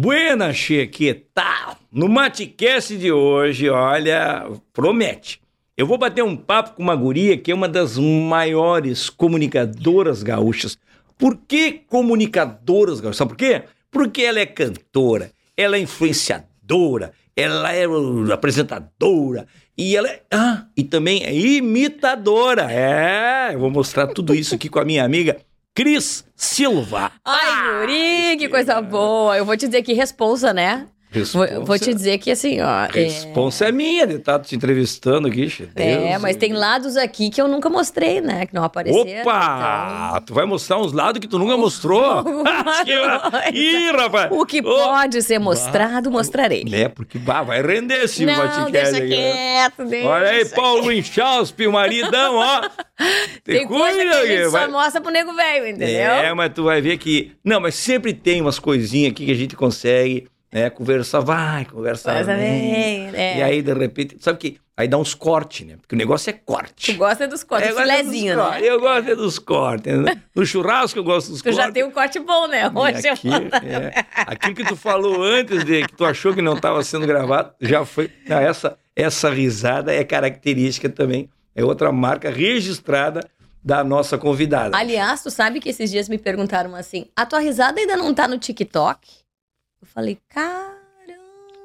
Buena, Che, que tal? No Matecast de hoje, olha, promete. Eu vou bater um papo com uma guria que é uma das maiores comunicadoras gaúchas. Por que comunicadoras gaúchas? Sabe por quê? Porque ela é cantora, ela é influenciadora, ela é apresentadora e ela é, ah, e também é imitadora. É, eu vou mostrar tudo isso aqui com a minha amiga Cris Silva. Ai, Yuri, que coisa boa. Eu vou te dizer que responsa, né? Responsa. Vou, te dizer que assim, ó. é- Responsa é minha de estar te entrevistando aqui. É, Deus mas tem lados aqui que eu nunca mostrei, né? Que não apareceram. Opa! Tu vai mostrar uns lados que tu nunca mostrou? Coisa. Ih, rapaz! Então, o que Ô, pode ser mostrado, mostrarei. É, porque bah, vai render esse Não, podcast deixa aqui, né? quieto, deixa. Olha aí, Paulo Inchauspe, o maridão, ó. Tem coisa que a gente vai- só mostra pro nego velho, entendeu? É, mas tu vai ver que. Não, mas sempre tem umas coisinhas aqui que a gente consegue, né? Conversar, vai, conversar. Mas vem. é. E aí, de repente, sabe que. Aí dá uns cortes, né? Porque o negócio é corte. Tu gosta dos cortes, Eu é cortes, né? Eu gosto é dos cortes. né? No churrasco eu gosto dos Tu cortes. já tem um corte bom, né? Hoje eu aqui, é, aquilo que tu falou antes de que tu achou que não estava sendo gravado, já foi. Não, essa, essa risada é característica também. É outra marca registrada da nossa convidada. Aliás, tu sabe que esses dias me perguntaram assim: a tua risada ainda não tá no TikTok? Eu falei,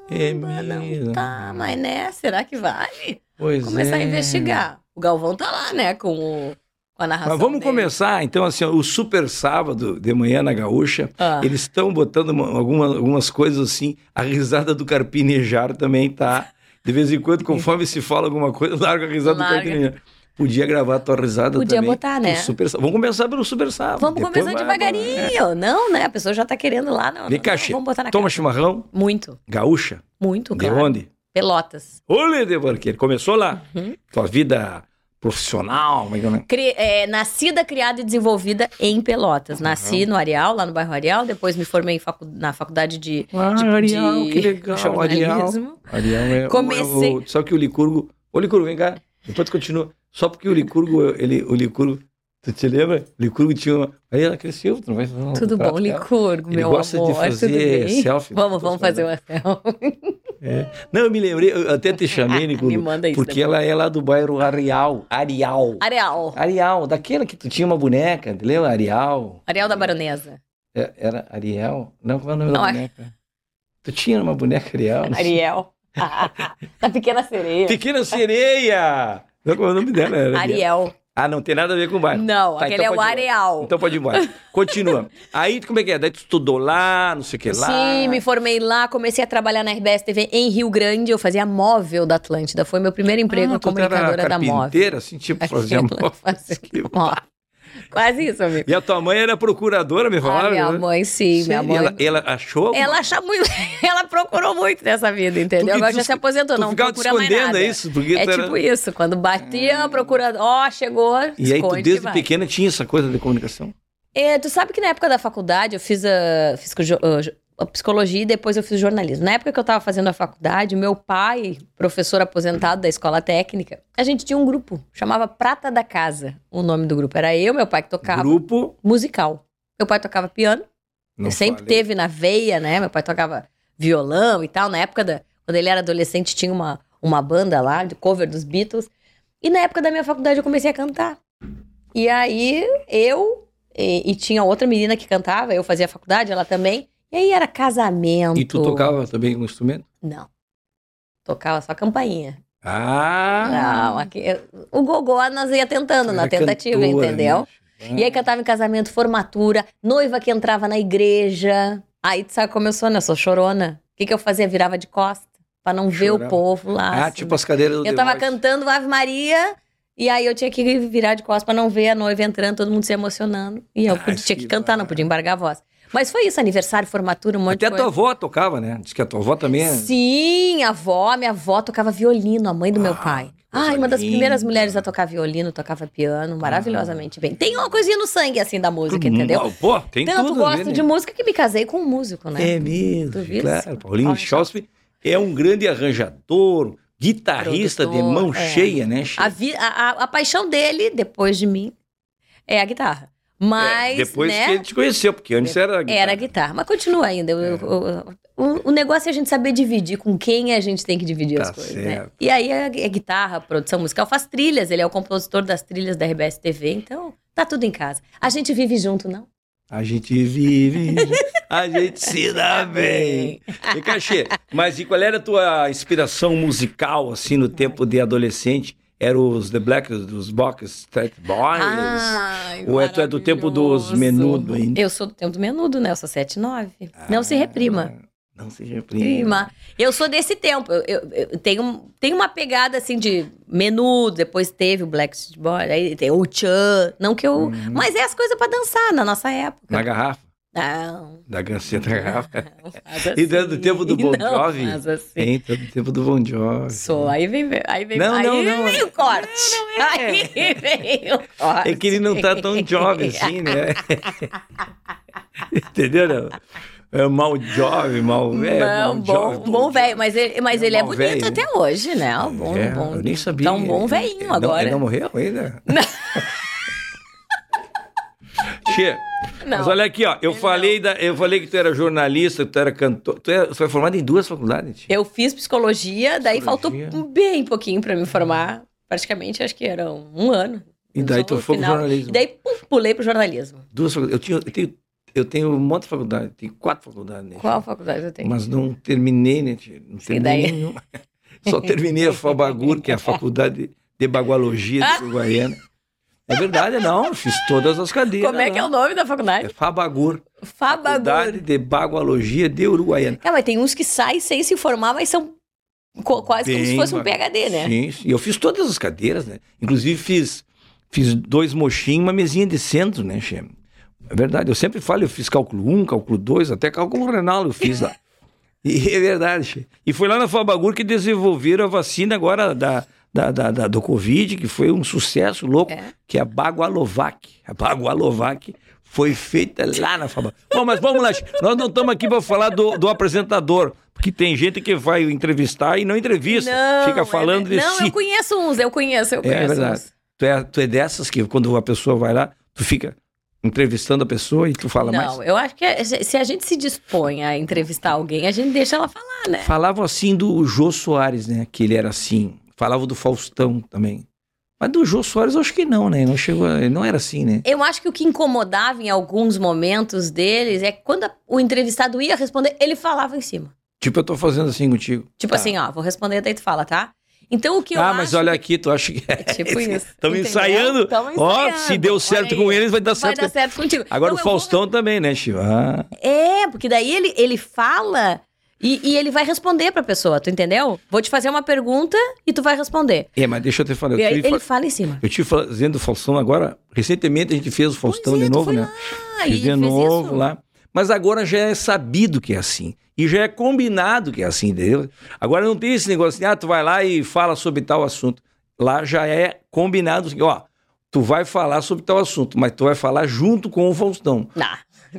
É caramba, não mesmo. tá, mas né? Será que vale? pois Começar é. a investigar. O Galvão tá lá, né? Com, o, com a narração. Mas vamos dele. começar, então, assim, ó, o Super Sábado de manhã na Gaúcha. Ah. Eles estão botando uma- alguma- algumas coisas assim. A risada do carpinejar também tá. De vez em quando, conforme se fala alguma coisa, larga a risada Larga. do carpinejar. Podia gravar a tua risada Podia também. botar, né? Super. Vamos começar pelo Super Sábado. Vamos começar vai- devagarinho. Não, né? A pessoa já tá querendo lá. Não, Vem cá, não. Vamos botar na Toma cara. chimarrão, Muito, gaúcha. muito, De claro. onde? Pelotas. Olê, de Barqueiro. Começou lá. Uhum. Tua vida profissional, é é? Cri- é, nascida, criada e desenvolvida em Pelotas. Nasci no Areal, lá no bairro Areal. Depois me formei facu- na faculdade de, Ah, de, Arial, de que legal, jornalismo. Ariel é. Comecei- o- o- Só que o Licurgo. Ô, Licurgo, vem cá. Depois continua. Só porque o Licurgo, ele, o Licurgo. Tu te lembra? O Licurgo tinha uma. Aí ela cresceu, tu não vai falar. Tudo bom? Licurgo, meu gosta de amor. fazer tudo bem? selfie. Vamos, vamos fazer uma selfie. É. Não, eu me lembrei, eu até te chamei, Licurgo. Me manda isso Porque depois. ela é lá do bairro Arial. Arial. Areal. Arial, daquela que tu tinha uma boneca, lembra? Arial. Areal da Baronesa. É- Era Ariel? Não, como é o nome Não, da é- boneca? Tu tinha uma boneca Ariel? Ariel. da Pequena Sereia. Pequena Sereia! Não, o nome dela? Era Ariel. Ah, não tem nada a ver com o bairro. Não, Tá, aquele então é o. Areal. Então pode ir embora. Continua. Aí, como é que é? Daí tu estudou lá, não sei o que lá. Sim, me formei lá, comecei a trabalhar na RBS TV em Rio Grande. Eu fazia móvel da Atlântida. Foi meu primeiro emprego ah, era comunicadora da móvel. carpinteira, assim, tipo, fazia móvel. fazia móvel. Quase isso, amigo. E a tua mãe era procuradora, me Ah, falaram? minha né? mãe, sim, minha Sério? mãe. Ela, ela achou? Ela acha muito. Ela procurou muito nessa vida, entendeu? Agora já se aposentou, não ficava procura mais escondendo, nada. é isso? Porque é era- tipo isso, quando batia, procura. Ó, chegou. E aí, tu desde pequena tinha essa coisa de comunicação? É, tu sabe que na época da faculdade eu fiz a, fiz jo- a psicologia e depois eu fiz jornalismo. Na época que eu tava fazendo a faculdade, meu pai, professor aposentado da escola técnica, a gente tinha um grupo, chamava Prata da Casa. O nome do grupo era eu, meu pai que tocava Grupo. musical. Meu pai tocava piano, sempre teve na veia, né? Meu pai tocava violão e tal. Na época da. Quando ele era adolescente, tinha uma, uma banda lá de cover dos Beatles. E na época da minha faculdade eu comecei a cantar. E aí eu. E, e tinha outra menina que cantava, eu fazia faculdade, ela também. E aí era casamento. E tu tocava também um instrumento? Não. Tocava só campainha. Ah! Não, aqui, o gogó nós ia tentando na tentativa, cantora, entendeu? né? E aí cantava em casamento, formatura, noiva que entrava na igreja. Aí tu sabe como eu sou, né? Eu sou chorona. O que, que eu fazia? Virava de costa, pra não ver o Chorava. povo lá. Ah, assim. tipo as cadeiras do Eu tava Voice. cantando Ave Maria, e aí eu tinha que virar de costas pra não ver a noiva entrando, todo mundo se emocionando. E eu Ah, podia- tinha que que cantar, não podia embargar a voz. Mas foi isso, aniversário, formatura, um monte Até a de tua coisa. avó tocava, né? Diz que a tua avó também é... Sim, a avó, minha avó tocava violino, a mãe do meu Ah, pai. que coisa Ai, uma das linda. primeiras mulheres a tocar violino, tocava piano, maravilhosamente bem. Tem uma coisinha no sangue, assim, da música, entendeu? Hum, Pô, tem Tanto tudo. gosto né? de música que me casei com um músico, né? É mesmo, Tu viste? claro. Paulinho. Schauspe é um grande arranjador, guitarrista de Produtor, mão é. cheia, né? Che? A, vi- a- a- a paixão dele, depois de mim, é a guitarra. Mas, É, depois né? que ele te conheceu, porque antes era guitarra. Era guitarra, mas continua ainda. Eu- eu- eu- o, o negócio é a gente saber dividir com quem a gente tem que dividir as Tá coisas, né? certo. E aí é, é guitarra, produção musical, faz trilhas, ele é o compositor das trilhas da RBS TV, então tá tudo em casa. A gente vive junto, não? A gente vive, a gente se dá bem. E Cachê, mas e qual era a tua inspiração musical, assim, no tempo de adolescente? Era os The Black, os Box Street Boys? Ai, Ou é tu é do tempo dos menudo ainda? Eu sou do tempo do menudo, né? Eu sou 7 9. não se reprima. Não se reprima. Prima. Eu sou desse tempo. Eu, eu- eu tenho, tenho uma pegada assim de menudo, depois teve o Black Street Boy, aí tem o Chan. Não que eu. Uhum. Mas é as coisas pra dançar na nossa época. Na garrafa? Não. Da ganceta garrafa? não faz E é do assim. tempo do Bon Não Jovi? faz assim. Hein? É do tempo do Bon Jovi. Sou. Aí vem, aí vem, Não, aí não, não. vem o corte. Aí vem o corte. É que ele não tá tão jovem assim, né? Entendeu? Não? É mal jovem, mal velho. Não, bom, jovem, bom velho, mas ele, mas É ele é bonito velho, até hoje, né? Bom, É, bom, eu nem sabia. Tá um bom velhinho não- agora. Ele não morreu ainda? Não. mas olha aqui, ó. Eu falei, da, eu falei que tu era jornalista, que tu era cantor. Tu, é, tu foi formado em duas faculdades. Eu fiz psicologia, daí Psicologia. faltou bem pouquinho pra me formar. Praticamente, acho que era um ano. E daí tu foi pro final. jornalismo. E daí pum, pulei pro jornalismo. Duas faculdades. Eu, tinha, eu, tenho, eu tenho um monte de faculdade. Tenho quatro faculdades. Né, Qual faculdade eu tenho? Mas não terminei, né? Não terminei daí- nenhuma. Só terminei a Fabagur, que é a Faculdade de Bagualogia de Uruguaiana. É verdade, não. Fiz todas as cadeiras. Como é que é lá. o nome da É faculdade? Fabagur. Faculdade Fabagur. de Bagualogia de Uruguaiana. Cara, mas tem uns que saem sem se formar, mas são quase como se Bem fosse um PHD, né? Sim, sim. Eu fiz todas as cadeiras, né? Inclusive fiz, fiz dois mochinhos e uma mesinha de centro, né, Che? É verdade. Eu sempre falo, eu fiz cálculo 1, cálculo 2, até cálculo renal eu fiz lá. E é verdade. E foi lá na Fabagur que desenvolveram a vacina agora da, da, da- da- do Covid, que foi um sucesso louco, É. que é a Bagualovac. A Bagualovac foi feita lá na Fabagur. Bom, mas vamos lá, nós não estamos aqui para falar do, do apresentador, porque tem gente que vai entrevistar e não entrevista, fica é falando de Não, si. eu conheço uns, eu conheço, eu conheço É verdade. uns. Tu é, tu é dessas que quando a pessoa vai lá, tu fica entrevistando a pessoa e tu fala Não, mais. eu acho que é- se a gente se dispõe a entrevistar alguém, a gente deixa ela falar, né? Falavam assim do Jô Soares, né? Que ele era assim. Falavam do Faustão também. Mas do Jô Soares eu acho que não, né? Não chegou, não era assim, né? Eu acho que o que incomodava em alguns momentos deles é que quando o entrevistado ia responder, ele falava em cima. Tipo, eu tô fazendo assim contigo. Tipo Tá. assim, ó, vou responder, daí tu fala, tá? Então o que eu ah, acho mas olha aqui, tu acha que. É tipo isso. Estamos ensaiando. Tamo Ó, ensaiando. se deu certo com eles, vai dar Vai certo. dar certo contigo. Agora Então o eu vou- Faustão também, né, Chico? Ah, É, porque daí ele, ele fala e, e ele vai responder pra pessoa, tu entendeu? Vou te fazer uma pergunta e tu vai responder. é, mas deixa eu te falar. Eu ele fa- fala em cima. eu tive fazendo do Faustão agora. Recentemente a gente fez o Faustão é, de novo, né? lá Fiz de novo isso. lá. Mas agora já é sabido que é assim. E já é combinado que é assim, entendeu? Agora não tem esse negócio assim, ah, tu vai lá e fala sobre tal assunto. Lá já é combinado, ó, tu vai falar sobre tal assunto, mas tu vai falar junto com o Faustão. Não.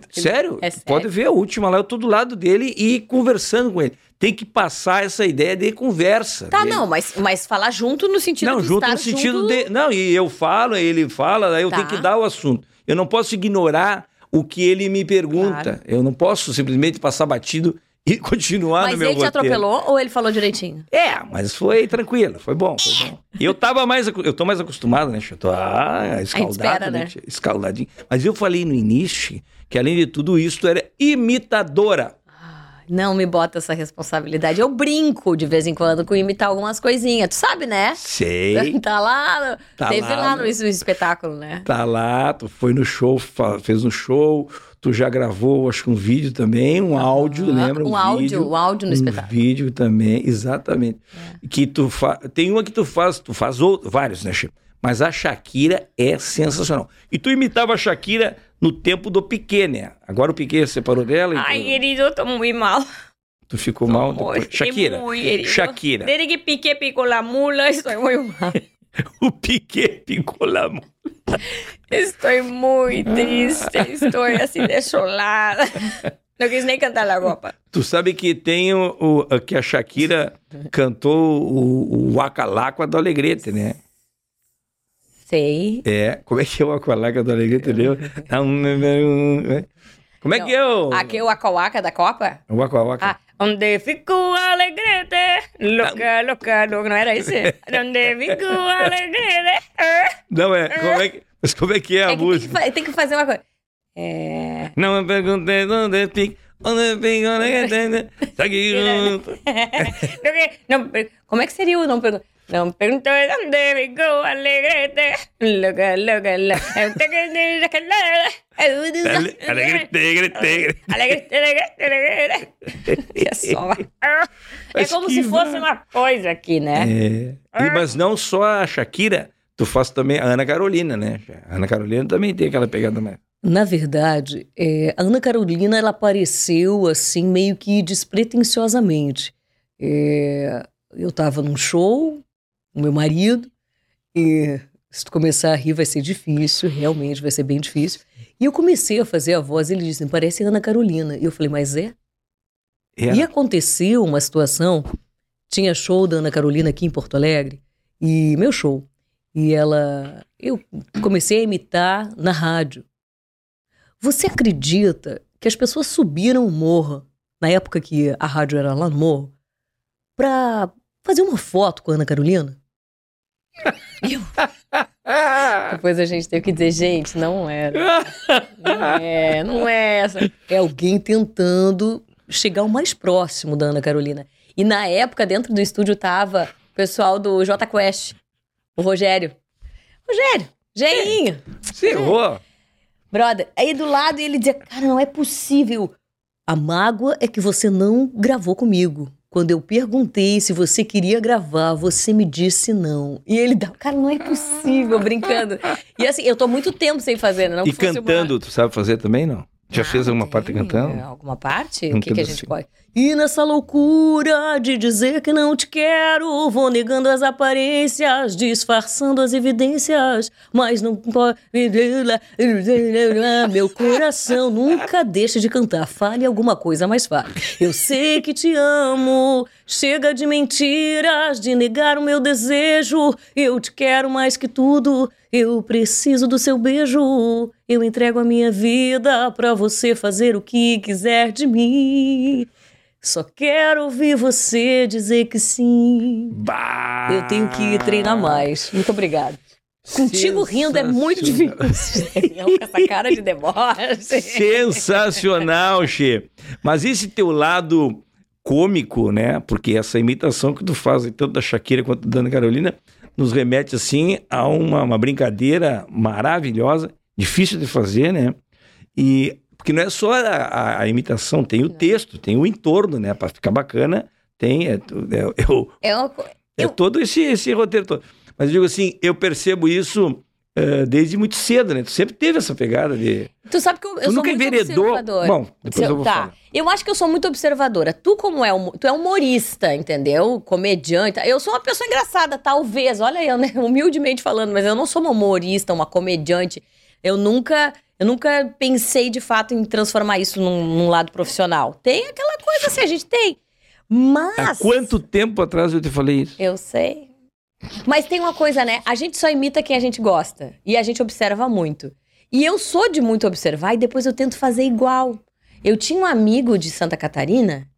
Sério? É sério. Pode ver a última lá, eu tô do lado dele e conversando com ele. Tem que passar essa ideia de conversa. Tá, dele. não, mas, mas falar junto no sentido Não, de junto no sentido junto... de. Não, e eu falo, ele fala, daí eu Tá. tenho que dar o assunto. Eu não posso ignorar o que ele me pergunta. Claro. Eu não posso simplesmente passar batido e continuar Mas no meu ele te roteiro. atropelou ou ele falou direitinho? É, mas foi tranquilo, foi bom, foi bom. E eu tava mais, eu tô mais acostumado, né, Eu tô ah, escaldado, espera, né? né? Escaldadinho. Mas eu falei no início que além de tudo isso, tu era imitadora. Não me bota essa responsabilidade. Eu brinco de vez em quando com imitar algumas coisinhas. Tu sabe, né? Sei. Tá lá, no- Tá teve lá, lá, no, es- espetáculo, né? Tá lá, tu foi no show, fez um show, tu já gravou, acho que um vídeo também, um áudio, lembra? Um, áudio, vídeo, um áudio no um espetáculo. vídeo também, exatamente. Que tu fa... Tem uma que tu faz, tu faz outro, vários, né, Chico? Mas a Shakira é sensacional. E tu imitava a Shakira no tempo do Piquet, né? Agora o Piquet separou dela e Ai, tu, querido, eu tô muito mal. tu ficou mal depois. Shakira. muito. Shakira. Desde que piqué picou la mula, estou muito mal. O Piquet picou lá. Estou muito triste, estou assim desolada. Não quis nem cantar la copa. Tu sabe que tem o, o- que a Shakira cantou o, o Waka Lá com a do Alegrete, né? Sei. É, como é que é o Aqualaca do Alegria, entendeu? Tá um- Como é Não, que é o... Aqui o Acauaca da Copa? O Aqualaca. Ah, onde ficou alegrete? Louca, louca, louca. Não era esse? Onde ficou alegrete? Não, é, como é que... Mas como é que é a É que tem, que música? fa- tem que fazer uma coisa. É. Não me perguntei onde fica, onde fica, tá aqui junto. como é que seria o não pergunta? Não perguntou onde ficou alegrete? Louca, louca, louca. Ale- Alegre, tigre, tigre. Alegrete, alegrete, alegrete. É só. É como que se fosse uma coisa aqui, né? É. E- Mas não só a Shakira, tu faz também a Ana Carolina, né? A Ana Carolina também tem aquela pegada mais. Na verdade, é, a Ana Carolina ela apareceu assim meio que despretensiosamente. É, eu estava num show, o meu marido, e se tu começar a rir vai ser difícil, realmente vai ser bem difícil. E eu comecei a fazer a voz, e ele disse, parece a Ana Carolina. E eu falei, mas é? É. E aconteceu uma situação, tinha show da Ana Carolina aqui em Porto Alegre, e meu show. E ela, eu comecei a imitar na rádio. Você acredita que as pessoas subiram o morro, na época que a rádio era lá no morro, pra fazer uma foto com a Ana Carolina? E eu- Depois a gente teve que dizer, gente, não era. Não é, não é essa. É alguém tentando chegar o mais próximo da Ana Carolina. E na época, dentro do estúdio, tava o pessoal do J Quest, o Rogério. Rogério, Geinho, Você errou. brother. Aí do lado ele dizia, cara, não é possível. A mágoa é que você não gravou comigo. Quando eu perguntei se você queria gravar, você me disse não. E ele dá, cara, não é possível, brincando. E assim, eu tô muito tempo sem fazer, né? Não E fosse uma- cantando, tu sabe fazer também, não? Já ah, fez alguma parte cantando? Alguma parte? Um o que, que a gente pode? E nessa loucura de dizer que não te quero, vou negando as aparências, disfarçando as evidências, mas não pode. Meu coração nunca deixa de cantar. Fale alguma coisa, mas fale. Eu sei que te amo. Chega de mentiras, de negar o meu desejo. Eu te quero mais que tudo. Eu preciso do seu beijo. Eu entrego a minha vida pra você fazer o que quiser de mim. Só quero ouvir você dizer que sim. Bah! Eu tenho que treinar mais. Muito obrigada. Contigo rindo é muito difícil. com essa cara de deboche. Sensacional, Che. Mas esse teu lado cômico, né? Porque essa imitação que tu faz tanto da Shakira quanto da Ana Carolina nos remete assim a uma, uma brincadeira maravilhosa, difícil de fazer, né? E porque não é só a, a- a imitação, tem o texto, tem o entorno, né? Para ficar bacana, tem é, é- o- É uma é Eu- todo esse, esse roteiro todo. Mas eu digo assim, eu percebo isso eh, desde muito cedo, né? Tu sempre teve essa pegada de. Tu sabe que eu, eu sou nunca muito vereador. observadora. Bom, depois eu- eu vou tá. falar. Eu acho que eu sou muito observadora. Tu, como é, tu é humorista, entendeu? Comediante. Eu sou uma pessoa engraçada, talvez. Olha eu, né? Humildemente falando, mas eu não sou uma humorista, uma comediante. Eu nunca, eu nunca pensei de fato em transformar isso num, num lado profissional. Tem aquela coisa assim, a gente tem. Mas. Há quanto tempo atrás eu te falei isso? Eu sei. Mas tem uma coisa, né? A gente só imita quem a gente gosta. E a gente observa muito. E eu sou de muito observar e depois eu tento fazer igual. Eu tinha um amigo de Santa Catarina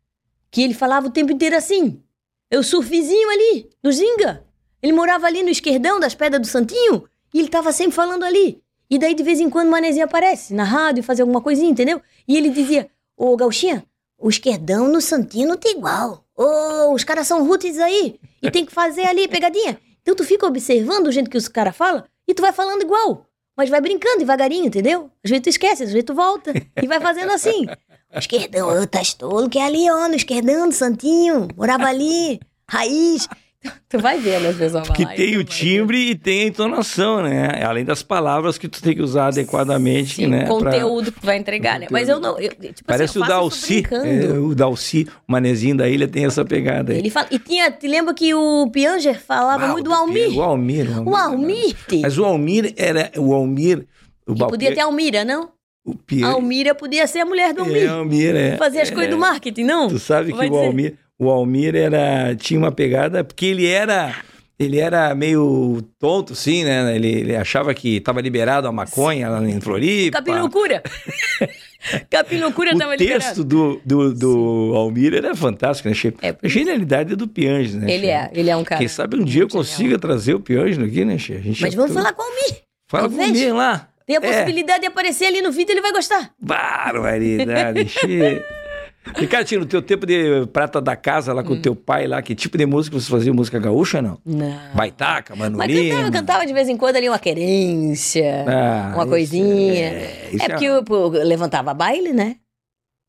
que ele falava o tempo inteiro assim. Eu sou vizinho ali, no Zinga. Ele morava ali no esquerdão das pedras do Santinho e ele tava sempre falando ali. E daí de vez em quando o manezinho aparece na rádio fazer alguma coisinha, entendeu? E ele dizia: Ô Gauchinha, o esquerdão no Santinho não tem igual. Ô, os caras são roots aí. E tem que fazer ali pegadinha. Então tu fica observando o jeito que os caras falam e tu vai falando igual. Mas vai brincando devagarinho, entendeu? Às vezes tu esquece, às vezes tu volta. E vai fazendo assim. O esquerdão, ô, tá tolo, que é ali, ó, no esquerdão do Santinho. Morava ali, raiz. Tu vai vendo, às vezes, eu vou Que falar, tem o vai timbre e tem a entonação, né? Além das palavras que tu tem que usar adequadamente, Sim, né? pra- conteúdo que tu vai entregar, né? Mas eu não. Eu, tipo Parece assim, o eu faço Dalci. é, o Dalci, o manezinho da ilha tem essa pegada aí. Ele fala. E tinha, te lembra que o Pianger falava Ah, muito do o Almir? O Almir. O Almir. Mas o Almir era. O Almir. O Balpe- podia ter Almira, não? o Pi- A Almira podia ser a mulher do É, Almir. Almir, é. Fazer as coisas do marketing, não? Tu sabe que o dizer. O Almir era, tinha uma pegada, porque ele era Ele era meio tonto, sim, né? Ele, ele achava que estava liberado a maconha lá em Floripa. Capim Loucura. Capim Loucura O tava texto liberado. do, do, do Almir era fantástico, né? É, a genialidade do Pianges, né? Ele Che? é, ele é um cara. Quem sabe um dia eu muito genial. consiga trazer o Pianges aqui, né, Che? A gente Mas vamos tô- falar com o Almir. Fala com o talvez. Almir lá. Tem a É. possibilidade de aparecer ali no vídeo, ele vai gostar. Barbaridade, Che. Ricardo, no teu tempo de prata da casa lá com Hum. o teu pai lá, que tipo de música você fazia? Música gaúcha não? Não. Baitaca, Mano Mas cantava, cantava de vez em quando ali uma querência, Ah, uma coisinha. É, É, isso porque eu, pô, eu levantava baile, né?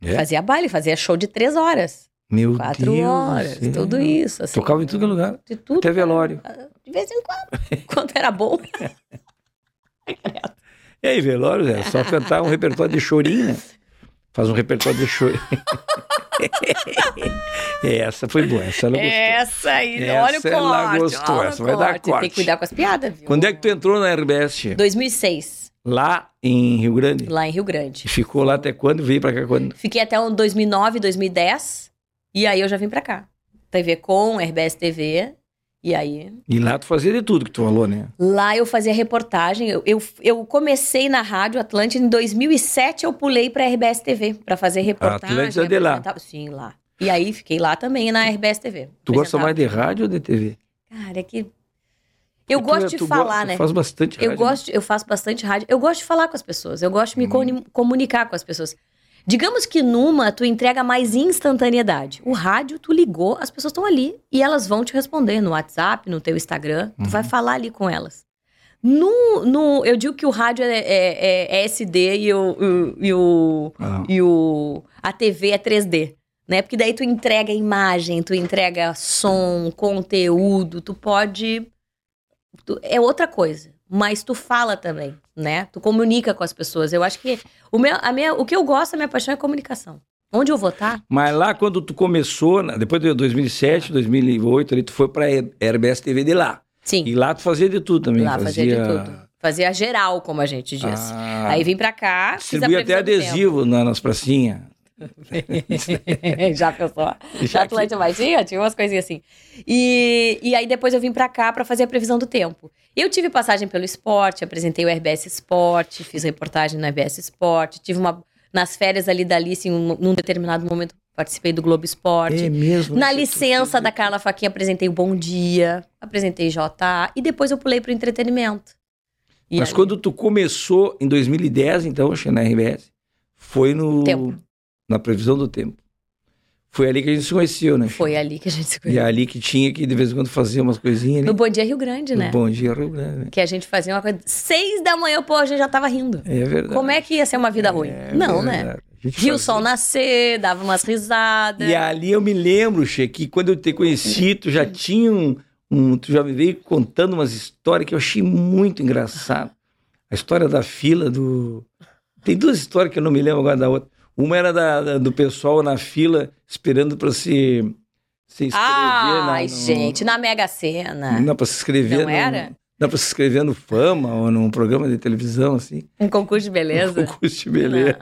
É? Fazia baile, fazia show de três horas, Meu quatro Deus do horas, céu. tudo isso. Assim, Tocava em todo lugar. De tudo. Até velório. De vez em quando. Quando era bom. E aí, velório, é só cantar um repertório de chorinho, né? Faz um repertório de chorinho. essa foi boa, essa ela gostou. Essa aí, Essa olha o corte. ela gostou, olha essa vai dar corte. Tem corte. que cuidar com as piadas, viu? Quando é que tu entrou na RBS? Che? 2006, Lá em Rio Grande? lá em Rio Grande. E ficou lá até quando? Veio pra cá quando? Fiquei até o 2009, 2010. E aí eu já vim pra cá. TV Com, RBS TV. E aí. E lá tu fazia de tudo que tu falou, né? Lá eu fazia reportagem. Eu, eu, eu comecei na Rádio Atlântida em 2007. Eu pulei pra RBS TV pra fazer reportagem. Atlântida de lá. Sim, lá. E aí fiquei lá também na RBS TV. Tu gosta mais de rádio ou de TV? Cara, é que. Eu Tu gosto é- de tu falar, go- né? Faz bastante rádio. Eu né? gosto, eu faço bastante rádio. Eu gosto de falar com as pessoas. Eu gosto de me Hum. comunicar com as pessoas. Digamos que numa tu entrega mais instantaneidade. O rádio, tu ligou, as pessoas estão ali e elas vão te responder no WhatsApp, no teu Instagram. Tu Uhum. vai falar ali com elas. No, no, eu digo que o rádio é, é- é SD e o, o- e, o, Ah. e o a TV é 3D. Né? Porque daí tu entrega imagem, tu entrega som, conteúdo, tu pode. tu- é outra coisa. Mas tu fala também, né? Tu comunica com as pessoas. Eu acho que o, meu, a minha, o que eu gosto, a minha paixão é comunicação. Onde eu vou estar? Mas lá quando tu começou, depois de 2007, 2008, ali tu foi pra RBS TV de lá. Sim, E lá tu fazia de tudo também. lá fazia de tudo. Fazia geral, como a gente diz. Ah, Aí vim pra cá, fiz a até adesivo na- nas pracinhas. Já pensou? Já Atlântica mais tinha? Umas coisinhas assim. E, e aí depois eu vim pra cá pra fazer a previsão do tempo. Eu tive passagem pelo esporte, apresentei o RBS Esporte, fiz reportagem no RBS Esporte, tive uma... Nas férias ali da Alice, em um- num determinado momento, participei do Globo Esporte. É mesmo. Na Você- licença da Carla Faquinha, apresentei o Bom Dia, apresentei JA, e depois eu pulei pro entretenimento. E Mas aí- quando tu começou em 2010, então, na RBS, foi no Tempo. Na previsão do tempo. Foi ali que a gente se conheceu, né? Foi ali que a gente se E conheceu. é ali que tinha que de vez em quando fazer umas coisinhas No ali. Bom Dia Rio Grande, né? No Bom Dia Rio Grande. né? Que a gente fazia uma coisa. Seis da manhã, pô, a gente já tava rindo. É verdade. Como é que ia ser uma vida ruim? É Não, né? verdade. Gente Viu o sol nascer, dava umas risadas. E ali eu me lembro, Che, que quando eu te conheci, tu já tinha um, um- Tu já me veio contando umas histórias que eu achei muito engraçado. A história da fila do. Tem duas histórias que eu não me lembro agora da outra. Uma era da, da- do pessoal na fila esperando para se, se inscrever. Ai, na, no- gente, na Mega Sena. Não, para se inscrever. Não no- era? Não, para se inscrever no Fama ou num programa de televisão, assim. Um concurso de beleza. Concurso de beleza.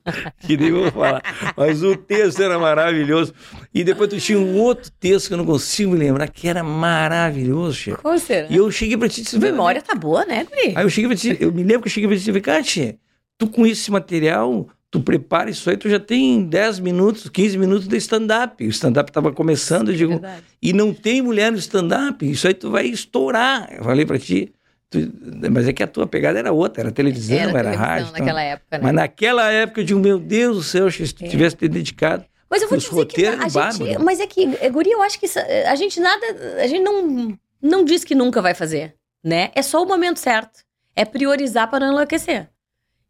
que nem vou falar. Mas o texto era maravilhoso. E depois tu tinha um outro texto que eu não consigo me lembrar, que era maravilhoso, chefe. Qual será? E eu cheguei pra ti e disse, A memória tá boa, né, Guri? Aí eu cheguei pra ti, eu me lembro que eu cheguei pra ti e falei, Kátia, tu com esse material, tu prepara isso aí, tu já tem 10 minutos, 15 minutos de stand-up. O stand-up tava começando, eu digo, Verdade. e não tem mulher no stand-up, isso aí tu vai estourar. Eu falei pra ti, tu- mas é que a tua pegada era outra, era televisão, era, televisão rádio. então. naquela época, né? Mas naquela época eu digo, meu Deus do céu, se tu É. tivesse te dedicado. Mas eu vou Os te dizer que roteiros a gente, mas é que, é, Guri, eu acho que isso- a gente nada, a gente não, não diz que nunca vai fazer, né? É só o momento certo. É priorizar para não enlouquecer.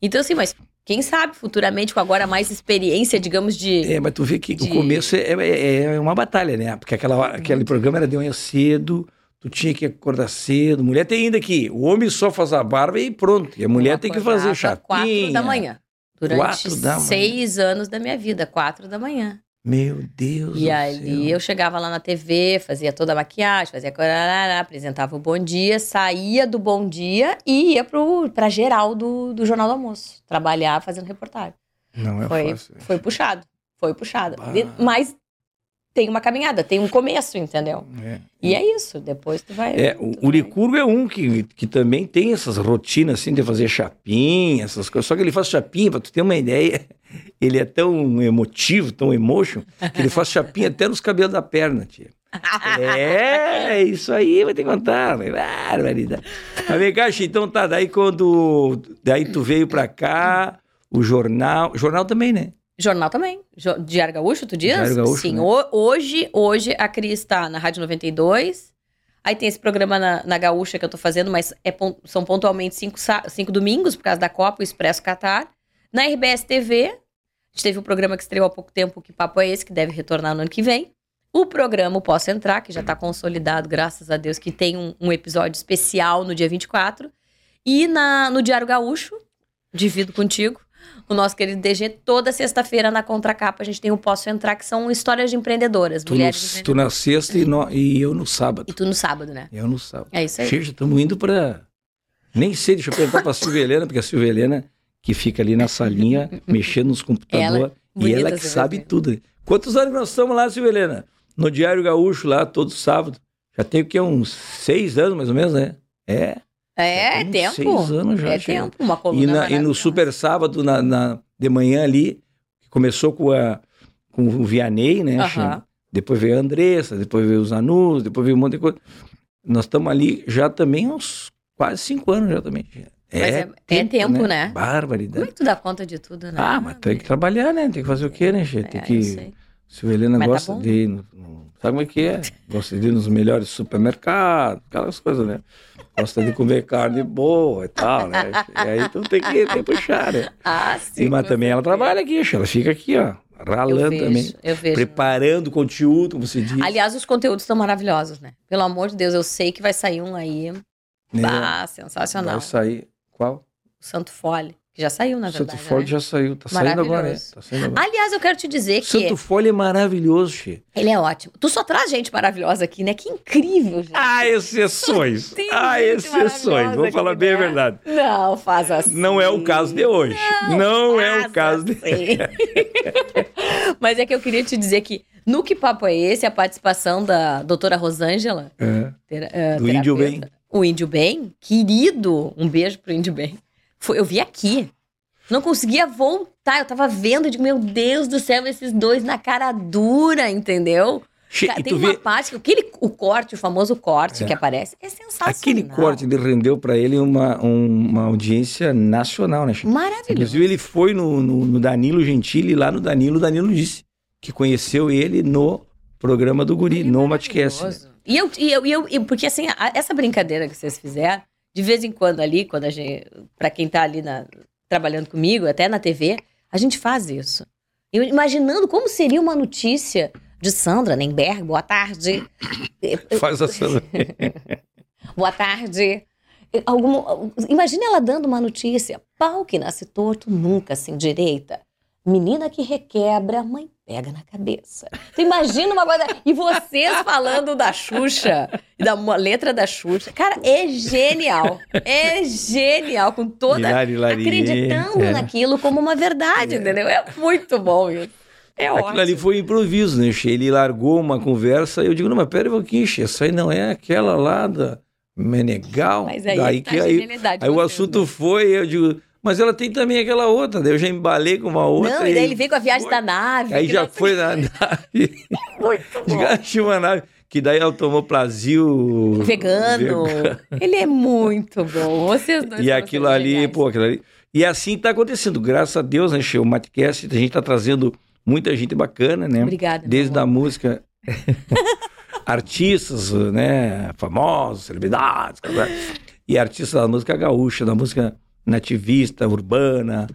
Então assim, mas quem sabe futuramente com agora mais experiência, digamos de É, mas tu vê que De- o começo é, é- é uma batalha, né? Porque aquela, hora- aquele programa era de manhã cedo, tu tinha que acordar cedo. Mulher tem ainda que o homem só faz a barba e pronto. E a mulher tem que fazer chapinha. quatro da manhã. Durante Quatro da manhã. seis anos da minha vida, quatro da manhã. Meu Deus E do ali céu. eu chegava lá na TV, fazia toda a maquiagem, fazia apresentava o Bom Dia, saía do Bom Dia e ia pro, pra geral do, do Jornal do Almoço. Trabalhar fazendo reportagem. Não é foi, fácil. foi puxado. Foi puxado. Bah. Mas tem uma caminhada, tem um começo, entendeu? É. E é isso, depois tu vai... É, tu o, vai- o Licurgo é um que, que também tem essas rotinas assim de fazer chapinha, essas coisas. Só que ele faz chapinha, pra tu ter uma ideia, ele é tão emotivo, tão emotion, que ele faz chapinha até nos cabelos da perna, tia. É, isso aí, vai ter que contar. Barbaridade. Mas vem cá, então tá, daí quando. Daí tu veio pra cá, o jornal. Jornal também, né? Jornal também. Diário Gaúcho, tu diz? Diário Gaúcho, Sim. né? ho- hoje, hoje a Cris está na Rádio 92. Aí tem esse programa na, na Gaúcha que eu tô fazendo, mas é são pontualmente cinco, cinco domingos, por causa da Copa, o Expresso Qatar. Na RBS TV, a gente teve um programa que estreou há pouco tempo, que papo é esse, que deve retornar no ano que vem. O programa Posso Entrar, que já está consolidado, graças a Deus, que tem um, um episódio especial no dia 24. E na, no Diário Gaúcho, divido contigo, o nosso querido DG, toda sexta-feira na contracapa a gente tem o Posso Entrar, que são histórias de empreendedoras, Tu, no, mulheres tu empreendedoras. na sexta e, no- e eu no sábado. E tu no sábado, né? Eu no sábado. É isso aí. Cheio, já estamos indo pra. Nem sei, deixa eu perguntar pra Silvia Helena, porque a Silvia Helena, que fica ali na salinha, mexendo nos computadores, e ela que sabe Helena. tudo. Quantos anos nós estamos lá, Silvia Helena? No Diário Gaúcho, lá, todo sábado. Já tem o quê? Uns seis anos, mais ou menos, né? É. É, é tempo. Seis anos já. é chega. tempo. Uma coluna E, na- e no. Super Sábado, na, na- de manhã ali, que começou com, a, com o Vianney, né? Aham. Chico? Depois veio a Andressa, depois veio os Anus, depois veio um monte de coisa. Nós estamos ali já também uns quase cinco anos já também. É- é tempo, né? Como Barbaridade. é que tu dá conta de tudo, né? Ah, mas tem que trabalhar, né? Tem que fazer o quê, né, Che? Tem É, que... Se o Helena Mas tá gosta bom. de ir no, no- Sabe como é que é? Gosta de ir nos melhores supermercados, aquelas coisas, né? Gosta de comer carne boa e tal, né? E aí tu tem que, tem que puxar, né? Ah, sim. E, mas também ela trabalha aqui, ela fica aqui, ó, ralando vejo, também. eu vejo. Preparando conteúdo, como se diz. Aliás, os conteúdos estão maravilhosos, né? Pelo amor de Deus, eu sei que vai sair um aí. né? Bah, sensacional. Vai sair. Qual? O Santo Fole, que já saiu, na Santo verdade. Folha né? já saiu. Tá saindo agora, né? Tá saindo agora. Aliás, eu quero te dizer que Santo Folha é maravilhoso, Che. ele é ótimo. Tu só traz gente maravilhosa aqui, né? Que incrível, gente. Há exceções. Tem Há gente exceções. Vou falar bem a né? verdade. Não, faz assim. Não é o caso de hoje. Não, é o caso de. assim. Mas é que eu queria te dizer que no Que Papo é Esse, a participação da doutora Rosângela, É. eh, Do Índio terapeuta, o Índio Bem, querido, um beijo pro Índio Bem. Foi, eu vi aqui. Não conseguia voltar. Eu tava vendo, eu digo, meu Deus do céu, esses dois na cara dura, entendeu? Che, Cara, tem uma vê, parte, que aquele, o corte, o famoso corte É. que aparece, é sensacional. aquele corte ele rendeu para ele uma, um- uma audiência nacional, né, Che? Maravilhoso. Inclusive, ele foi no, no- no Danilo Gentili, lá no Danilo, o Danilo disse que conheceu ele no programa do Guri, no Matcast. né? E eu, e eu, e eu, porque assim, a- essa brincadeira que vocês fizeram, de vez em quando ali, quando a gente, pra quem tá ali na- trabalhando comigo, até na TV, a gente faz isso. Eu imaginando como seria uma notícia de Sandra Nemberg, boa tarde. Faz essa. Boa tarde. Algum, imagina ela dando uma notícia. Pau que nasce torto nunca se endireita. Menina que requebra, mãe pega na cabeça. Tu imagina uma coisa. E vocês falando da Xuxa, da uma letra da Xuxa. Cara, é genial. É genial. Com toda. Hilari, hilari. acreditando É. naquilo como uma verdade, entendeu? É muito bom isso. É Aquilo ótimo. ali foi improviso, né? Ele largou uma conversa e eu digo, não, mas pera um pouquinho, essa aí não é aquela lá da Menegal. Mas aí, Daí tá que a aí, aí o assunto né? foi, eu digo, mas ela tem também aquela outra, daí eu já embalei com uma outra. Não, e daí ele veio com a viagem foi. da nave. Aí já foi na nave. Muito bom. Uma nave, que daí ela tomou Plasil. Vegano. Ele é muito bom. Vocês dois E aquilo ali, geniais. pô, aquilo ali. E assim tá acontecendo, graças a Deus, né, Che? O Matcast, a gente tá trazendo muita gente bacana, né? Obrigada. Desde a música. artistas, né? Famosos, celebridades. E artistas da música gaúcha, da música nativista, urbana,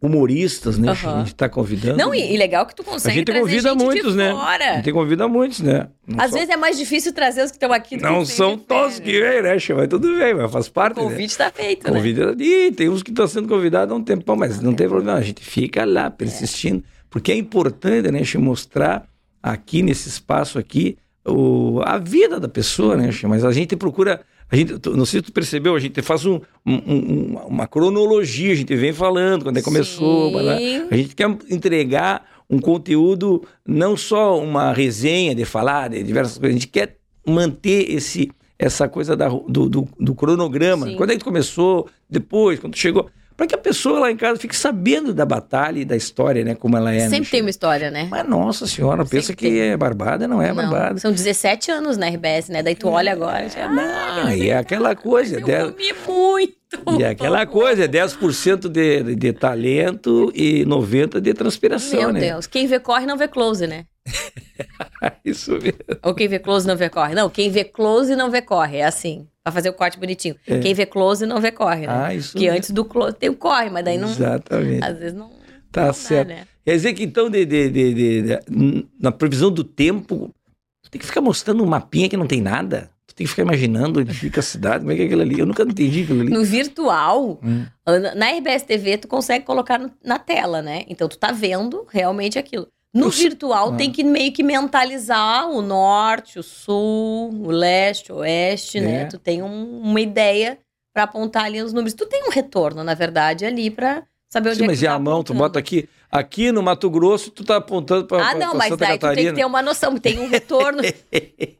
humoristas, né? Aham. A gente tá convidando. Não, e, e legal que tu a consegue gente trazer convida gente muitos, né? A fora. gente convida muitos, né? Não Às só- vezes é mais difícil trazer os que estão aqui do Não que são todos que vêm, né? Mas tudo bem, mas faz parte, O né? convite está feito, né? Convida. Ih, tem uns que estão sendo convidados há um tempão, mas não tem problema. A gente fica lá persistindo. Porque é importante, né, Che, mostrar aqui nesse espaço aqui o, a vida da pessoa, né? Mas a gente procura. A gente, tu- não sei se tu percebeu, a gente faz um, um- um- uma cronologia, a gente vem falando quando é começou. A gente quer entregar um conteúdo, não só uma resenha de falar de diversas coisas, a gente quer manter esse, essa coisa da, do, do, do cronograma. Sim. Quando é que tu começou? Depois, quando chegou. Para que a pessoa lá em casa fique sabendo da batalha e da história, né? Como ela é. Sempre tem uma história, né? Mas nossa senhora, pensa Sempre que tem. é barbada, não é Não, barbada. São 17 anos na RBS, né? Daí tu olha agora. Já, Não, e é aquela coisa. eu dez- comi muito. E é aquela coisa, é 10% de, de talento e 90% de transpiração, Meu né? Deus. Quem vê corre não vê close, né? Isso mesmo. Ou quem vê close não vê corre. Não, quem vê close não vê corre. É assim. Pra fazer o corte bonitinho. É. Quem vê close não vê corre, né? Ah, isso Porque mesmo. antes do close tem o corre, mas daí não. Exatamente. Às vezes não. Tá não dá, certo. né? Quer dizer que então, de, de- de- de- de- na previsão do tempo, tem que ficar mostrando um mapinha que não tem nada. Tu tem que ficar imaginando onde fica a cidade, como é que é aquilo ali. Eu nunca entendi aquilo ali. No virtual, Hum. na RBS TV, tu consegue colocar na tela, né? Então tu tá vendo realmente aquilo. No Eu virtual Ah. tem que meio que mentalizar o norte, o sul, o leste, o oeste, né? É. Tu tem um- uma ideia pra apontar ali os números. Tu tem um retorno, na verdade, ali pra saber onde Sim, é que mas tu e tá a mão, tu apontando. bota aqui. Aqui no Mato Grosso, tu tá apontando pra, Ah, não, pra mas Santa daí tu tem Catarina. que ter uma noção, tem um retorno.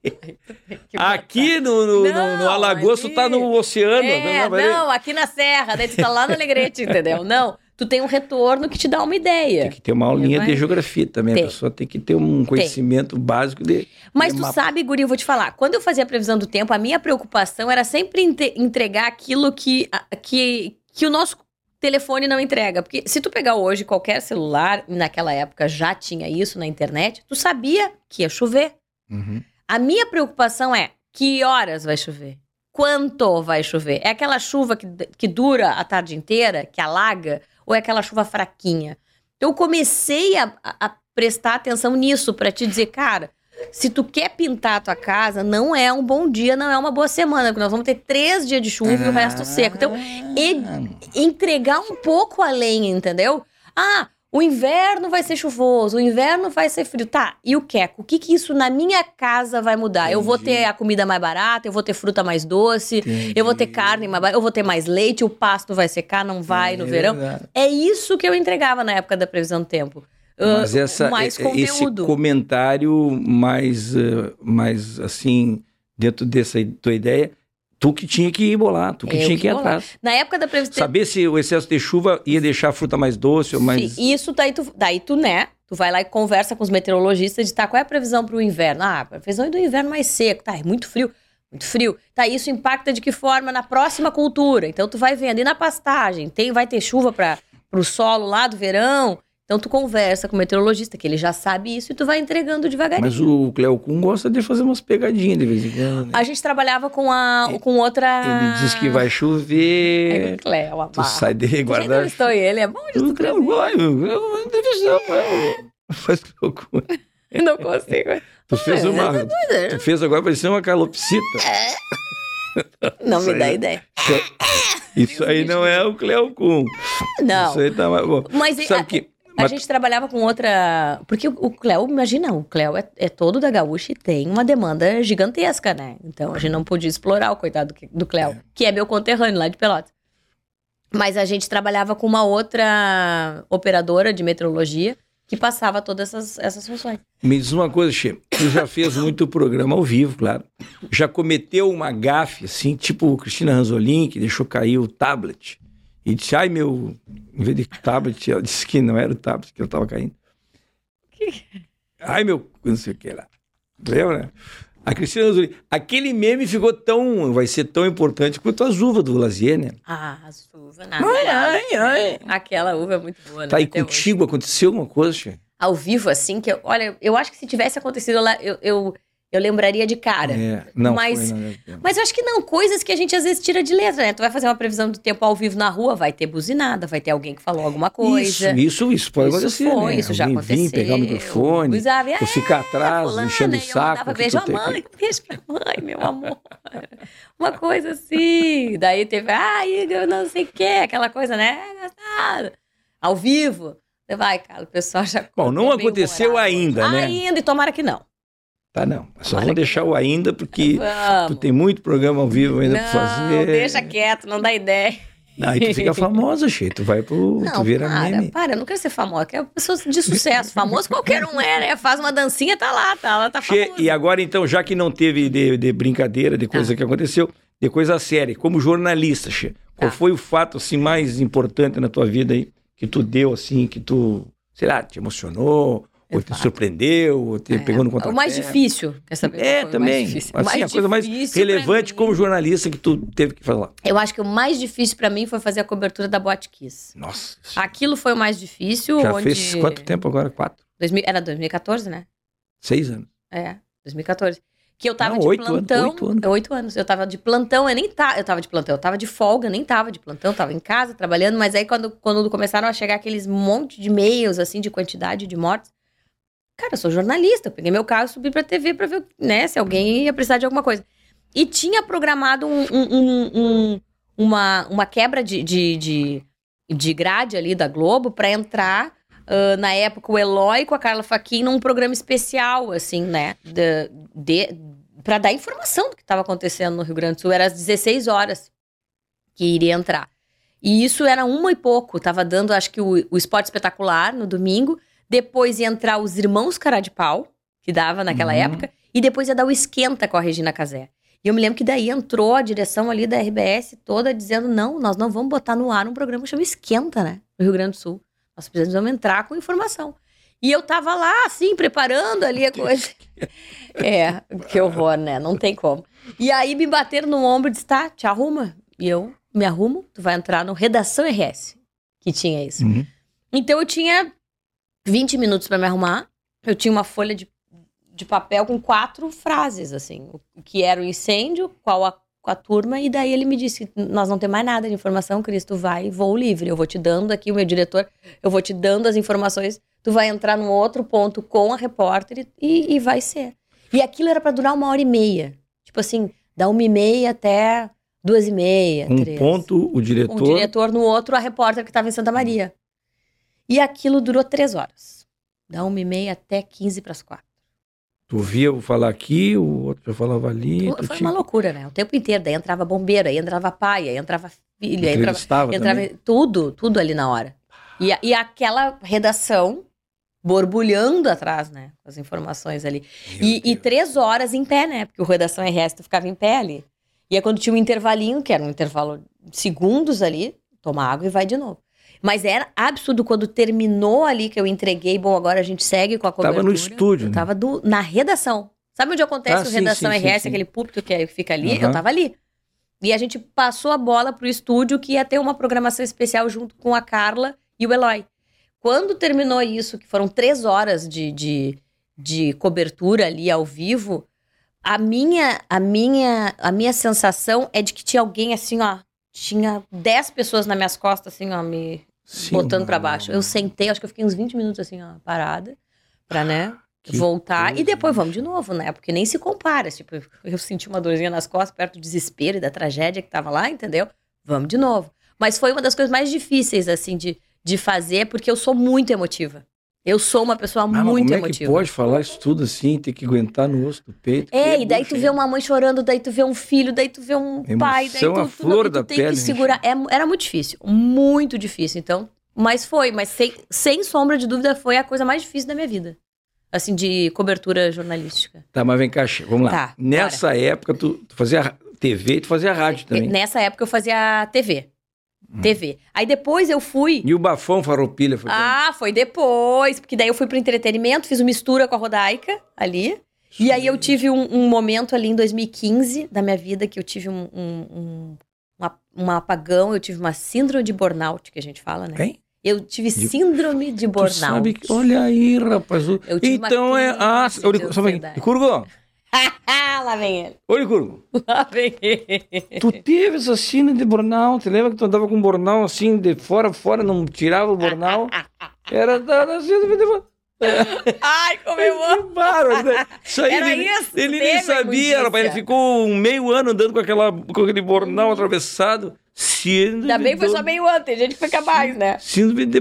Aqui no, no, no- no Não, Alagoas, tu tá no oceano. É, mas- não, aqui na Serra, daí tu tá lá no Alegrete, entendeu? Não, tu tem um retorno que te dá uma ideia. Tem que ter uma aulinha de geografia também. Tem. A pessoa tem que ter um conhecimento básico de. Mas de tu mapa. sabe, Guri, eu vou te falar, quando eu fazia a previsão do tempo, a minha preocupação era sempre inte- entregar aquilo que, a- que, que o nosso telefone não entrega. Porque se tu pegar hoje qualquer celular, naquela época já tinha isso na internet, tu sabia que ia chover. Uhum. A minha preocupação é que horas vai chover? Quanto vai chover? É aquela chuva que, que dura a tarde inteira, que alaga, ou é aquela chuva fraquinha? Então, eu comecei a, a- a prestar atenção nisso para te dizer, cara, se tu quer pintar a tua casa, não é um bom dia, não é uma boa semana, porque nós vamos ter três dias de chuva e o resto seco. Então, e- entregar um pouco além, entendeu? Ah, o inverno vai ser chuvoso, o inverno vai ser frio. Tá, e o queco? O que que isso na minha casa vai mudar? Eu vou Entendi. ter a comida mais barata, eu vou ter fruta mais doce, eu vou ter carne mais barata, eu vou ter mais leite, o pasto vai secar, não vai no É verão. verdade. É isso que eu entregava na época da previsão do tempo. Mas essa, mais e- esse conteúdo. comentário mais, eh, mais assim, dentro dessa tua ideia, tu que tinha que ir bolar, tu que Eu tinha que que ir atrás. Na época da previsão Saber se o excesso de chuva ia deixar a fruta mais doce ou mais... Sim, Isso daí tu, daí tu, né? Tu vai lá e conversa com os meteorologistas de tá, qual é a previsão pro inverno? Ah, a previsão é do inverno mais seco. Tá, é muito frio. Muito frio. Tá, isso impacta de que forma na próxima cultura? Então tu vai vendo. E na pastagem? Tem, vai ter chuva para pro solo lá do verão? Então tu conversa com o meteorologista, que ele já sabe isso, e tu vai entregando devagarinho. Mas o Cleo Kuhn gosta de fazer umas pegadinhas de vez em quando. né? A gente trabalhava com, a, com outra... Ele diz que vai É, chover, Cléo, a tu barra. sai de guardar... entrevistou ele, é bom de tu Eu não gosto, eu televisão, faz loucura. Eu não consigo. Tu fez É, uma. tá doido. Tu fez agora parecer uma calopsita. Não me dá ideia. Isso aí não é o Cleo Kuhn. Não. Isso aí tá mais bom. Mas Sabe a, que. A mas- gente trabalhava com outra. Porque o, Cléo, imagina, o Cléo é, é todo da Gaúcha e tem uma demanda gigantesca, né? Então a gente não podia explorar o coitado do, Cléo, que é meu conterrâneo lá de Pelotas. Mas a gente trabalhava com uma outra operadora de meteorologia que passava todas essas, essas funções. Me diz uma coisa, Che. Tu já fez muito programa ao vivo, claro. Já cometeu uma gafe, assim, tipo o Cristina Ranzolin, que deixou cair o tablet. E disse, ai meu. Em vez de tablet, ela disse que não era o tablet, que eu tava caindo. Ai meu. Não sei o que lá. Lembra? A Cristina Ranzolin. Aquele meme ficou tão. Vai ser tão importante quanto as uvas do Lazier, né? Ah, as uvas, nada. Ai, ai, ai. Aquela uva é muito boa, né? Tá aí Até hoje. contigo, aconteceu alguma coisa, Che? Ao vivo, assim, que eu, olha, eu acho que se tivesse acontecido lá, eu, eu, eu lembraria de cara. É, não mas- foi, não. Mas eu acho que não, coisas que a gente às vezes tira de letra, né? Tu vai fazer uma previsão do tempo ao vivo na rua, vai ter buzinada, vai ter alguém que falou alguma coisa. Isso, isso, isso pode Isso acontecer, foi, né? isso já Alguém aconteceu. vir, pegar o microfone, Buzava, ou ficar atrás, fulana, enchendo o eu saco. mandava que beijo a mãe, beijo pra mãe, meu amor. Uma coisa assim. Daí teve, ai, eu não sei o que, aquela coisa, né? Ao vivo. Você vai, cara, o pessoal já. Bom, não bem aconteceu ainda, né? Ainda, e tomara que não. Tá, não. Só Tomara vou que deixar o ainda, porque tu Vamos. tem muito programa ao vivo ainda não, pra fazer. deixa quieto, não dá ideia. Aí tu fica famosa, Che. Tu vai pro. tu Não, vira para, meme. para, eu não quero ser famosa, quero pessoas de sucesso. Famoso qualquer um é, né? Faz uma dancinha, tá lá, tá, ela tá famosa. e agora então, já que não teve de, de brincadeira, de coisa Ah. que aconteceu, de coisa séria, como jornalista, qual Tá. foi o fato assim mais importante na tua vida aí que tu deu assim, que tu, sei lá, te emocionou, ou te surpreendeu, ou te É, pegou no O contrapé? mais difícil, quer saber? qual É, o também. Mais difícil? O Assim, a coisa mais relevante como jornalista que tu teve que falar. Eu acho que o mais difícil pra mim foi fazer a cobertura da Boate Kiss. Nossa. Aquilo foi o mais difícil. Já onde... fez quanto tempo agora? Quatro? 2000 Era 2014, né? Seis anos. É, 2014. Que eu tava Não, de oito anos, plantão. oito anos. Oito anos. Eu tava de plantão, eu nem tá, eu tava de plantão, eu tava de folga, eu nem tava de plantão, tava em casa trabalhando, mas aí quando, quando começaram a chegar aqueles monte de e-mails, assim, de quantidade de mortes, cara, eu sou jornalista, eu peguei meu carro e subi pra TV pra ver, né, se alguém ia precisar de alguma coisa. E tinha programado um- um- um- um- uma, uma quebra de, de, de, de grade ali da Globo pra entrar ah, na época, o Eloy com a Carla Faquin num programa especial, assim, né? De, de, pra dar informação do que estava acontecendo no Rio Grande do Sul. Era às 16 horas que iria entrar. E isso era uma e pouco. Tava dando, acho que, o, o Esporte Espetacular no domingo. Depois ia entrar os Irmãos Cara de Pau, que dava naquela Uhum. época. E depois ia dar o Esquenta com a Regina Casé. E eu me lembro que daí entrou a direção ali da RBS toda dizendo: não, nós não vamos botar no ar um programa que chama Esquenta, né? No Rio Grande do Sul. Nós precisamos entrar com informação. E eu tava lá, assim, preparando ali a coisa. É, que horror, né? Não tem como. E aí me bateram no ombro e disse: tá, te arruma. E eu me arrumo, tu vai entrar no Redação RS, que tinha isso. Uhum. Então eu tinha 20 minutos pra me arrumar. Eu tinha uma folha de, de papel com quatro frases, assim. O que era o incêndio, qual a, a turma, e daí ele me disse: Nós não temos mais nada de informação, Cristo, vai, voo livre. Eu vou te dando aqui, o meu diretor, eu vou te dando as informações. Tu vai entrar num outro ponto com a repórter e, e vai ser. E aquilo era pra durar uma hora e meia. Tipo assim, da uma e meia até duas e meia. Um três ponto, o diretor. um diretor no outro, a repórter que estava em Santa Maria. E aquilo durou três horas. Da uma e meia até 15 para as quatro. Tu via eu falar aqui, o outro já falava ali. tu Foi tinha- uma loucura, né? O tempo inteiro. Daí entrava bombeiro, aí entrava pai, aí entrava filho, aí entrava, entrava tudo, tudo ali na hora. E, e aquela redação borbulhando atrás, né? Com as informações ali. E, e três horas em pé, né? Porque o Redação RS tu ficava em pé ali. E aí quando tinha um intervalinho, que era um intervalo de segundos ali, toma água e vai de novo. Mas era absurdo quando terminou ali que eu entreguei, bom, agora a gente segue com a cobertura. Tava no estúdio, Eu né? tava do- na redação. Sabe onde acontece Ah, o sim, Redação sim, RS, sim. aquele púlpito que fica ali? Aham. Eu tava ali. E a gente passou a bola pro estúdio que ia ter uma programação especial junto com a Carla e o Eloy. Quando terminou isso, que foram três horas de, de, de cobertura ali ao vivo, a minha, a, minha, a minha sensação é de que tinha alguém assim, ó. Tinha dez pessoas nas minhas costas, assim, ó, me Sim, botando pra mano. baixo. Eu sentei, acho que eu fiquei uns 20 minutos assim, ó, parada, pra, né, Que voltar. coisa, E depois vamos de novo, né? Porque nem se compara. Tipo, eu senti uma dorzinha nas costas, perto do desespero e da tragédia que tava lá, entendeu? Vamos de novo. Mas foi uma das coisas mais difíceis, assim, de, de fazer, porque eu sou muito emotiva. Eu sou uma pessoa Ah, mas muito como é que emotiva. pode falar isso tudo assim, ter que aguentar no osso do peito? É, Que e daí tu vê uma mãe chorando, daí tu vê um filho, daí tu vê um Emoção pai, daí tu, à tu, flor e tu da tem pele, que segurar. É, era muito difícil, muito difícil. Então, mas foi, mas sem, sem sombra de dúvida foi a coisa mais difícil da minha vida. Assim, de cobertura jornalística. Tá, mas vem cá, vamos lá. Tá, Nessa época, tu, tu fazia TV e tu fazia rádio também. Nessa época eu fazia TV. TV. Aí depois eu fui. E o Bafão Farroupilha foi Ah, foi depois, porque daí eu fui pro entretenimento, fiz uma mistura com a Rodaica ali. E aí eu tive um, um momento ali em 2015 da minha vida que eu tive um, um, um, uma- um apagão, eu tive uma síndrome de burnout, que a gente fala, né? Quem? Eu tive De- síndrome de Tu burnout. sabe que, olha aí, rapaz. Eu tive uma então é. Ah, pouquinho. ansiedade. Curgo, lá vem ele. olha, Curgo. Lá vem ele. Tu teve essa síndrome de burnout. Lembra que tu andava com burnout assim, de fora, fora, não tirava o burnout? Era da, síndrome de burnout. Ai. Que bárbaro, né? Isso aí Era ele, isso, ele nem sabia, rapaz. Ele ficou um meio ano andando com, aquela, com aquele bornal atravessado. Síndrome Ainda bem que foi do- só meio antes, a gente fica mais, né? Síndrome de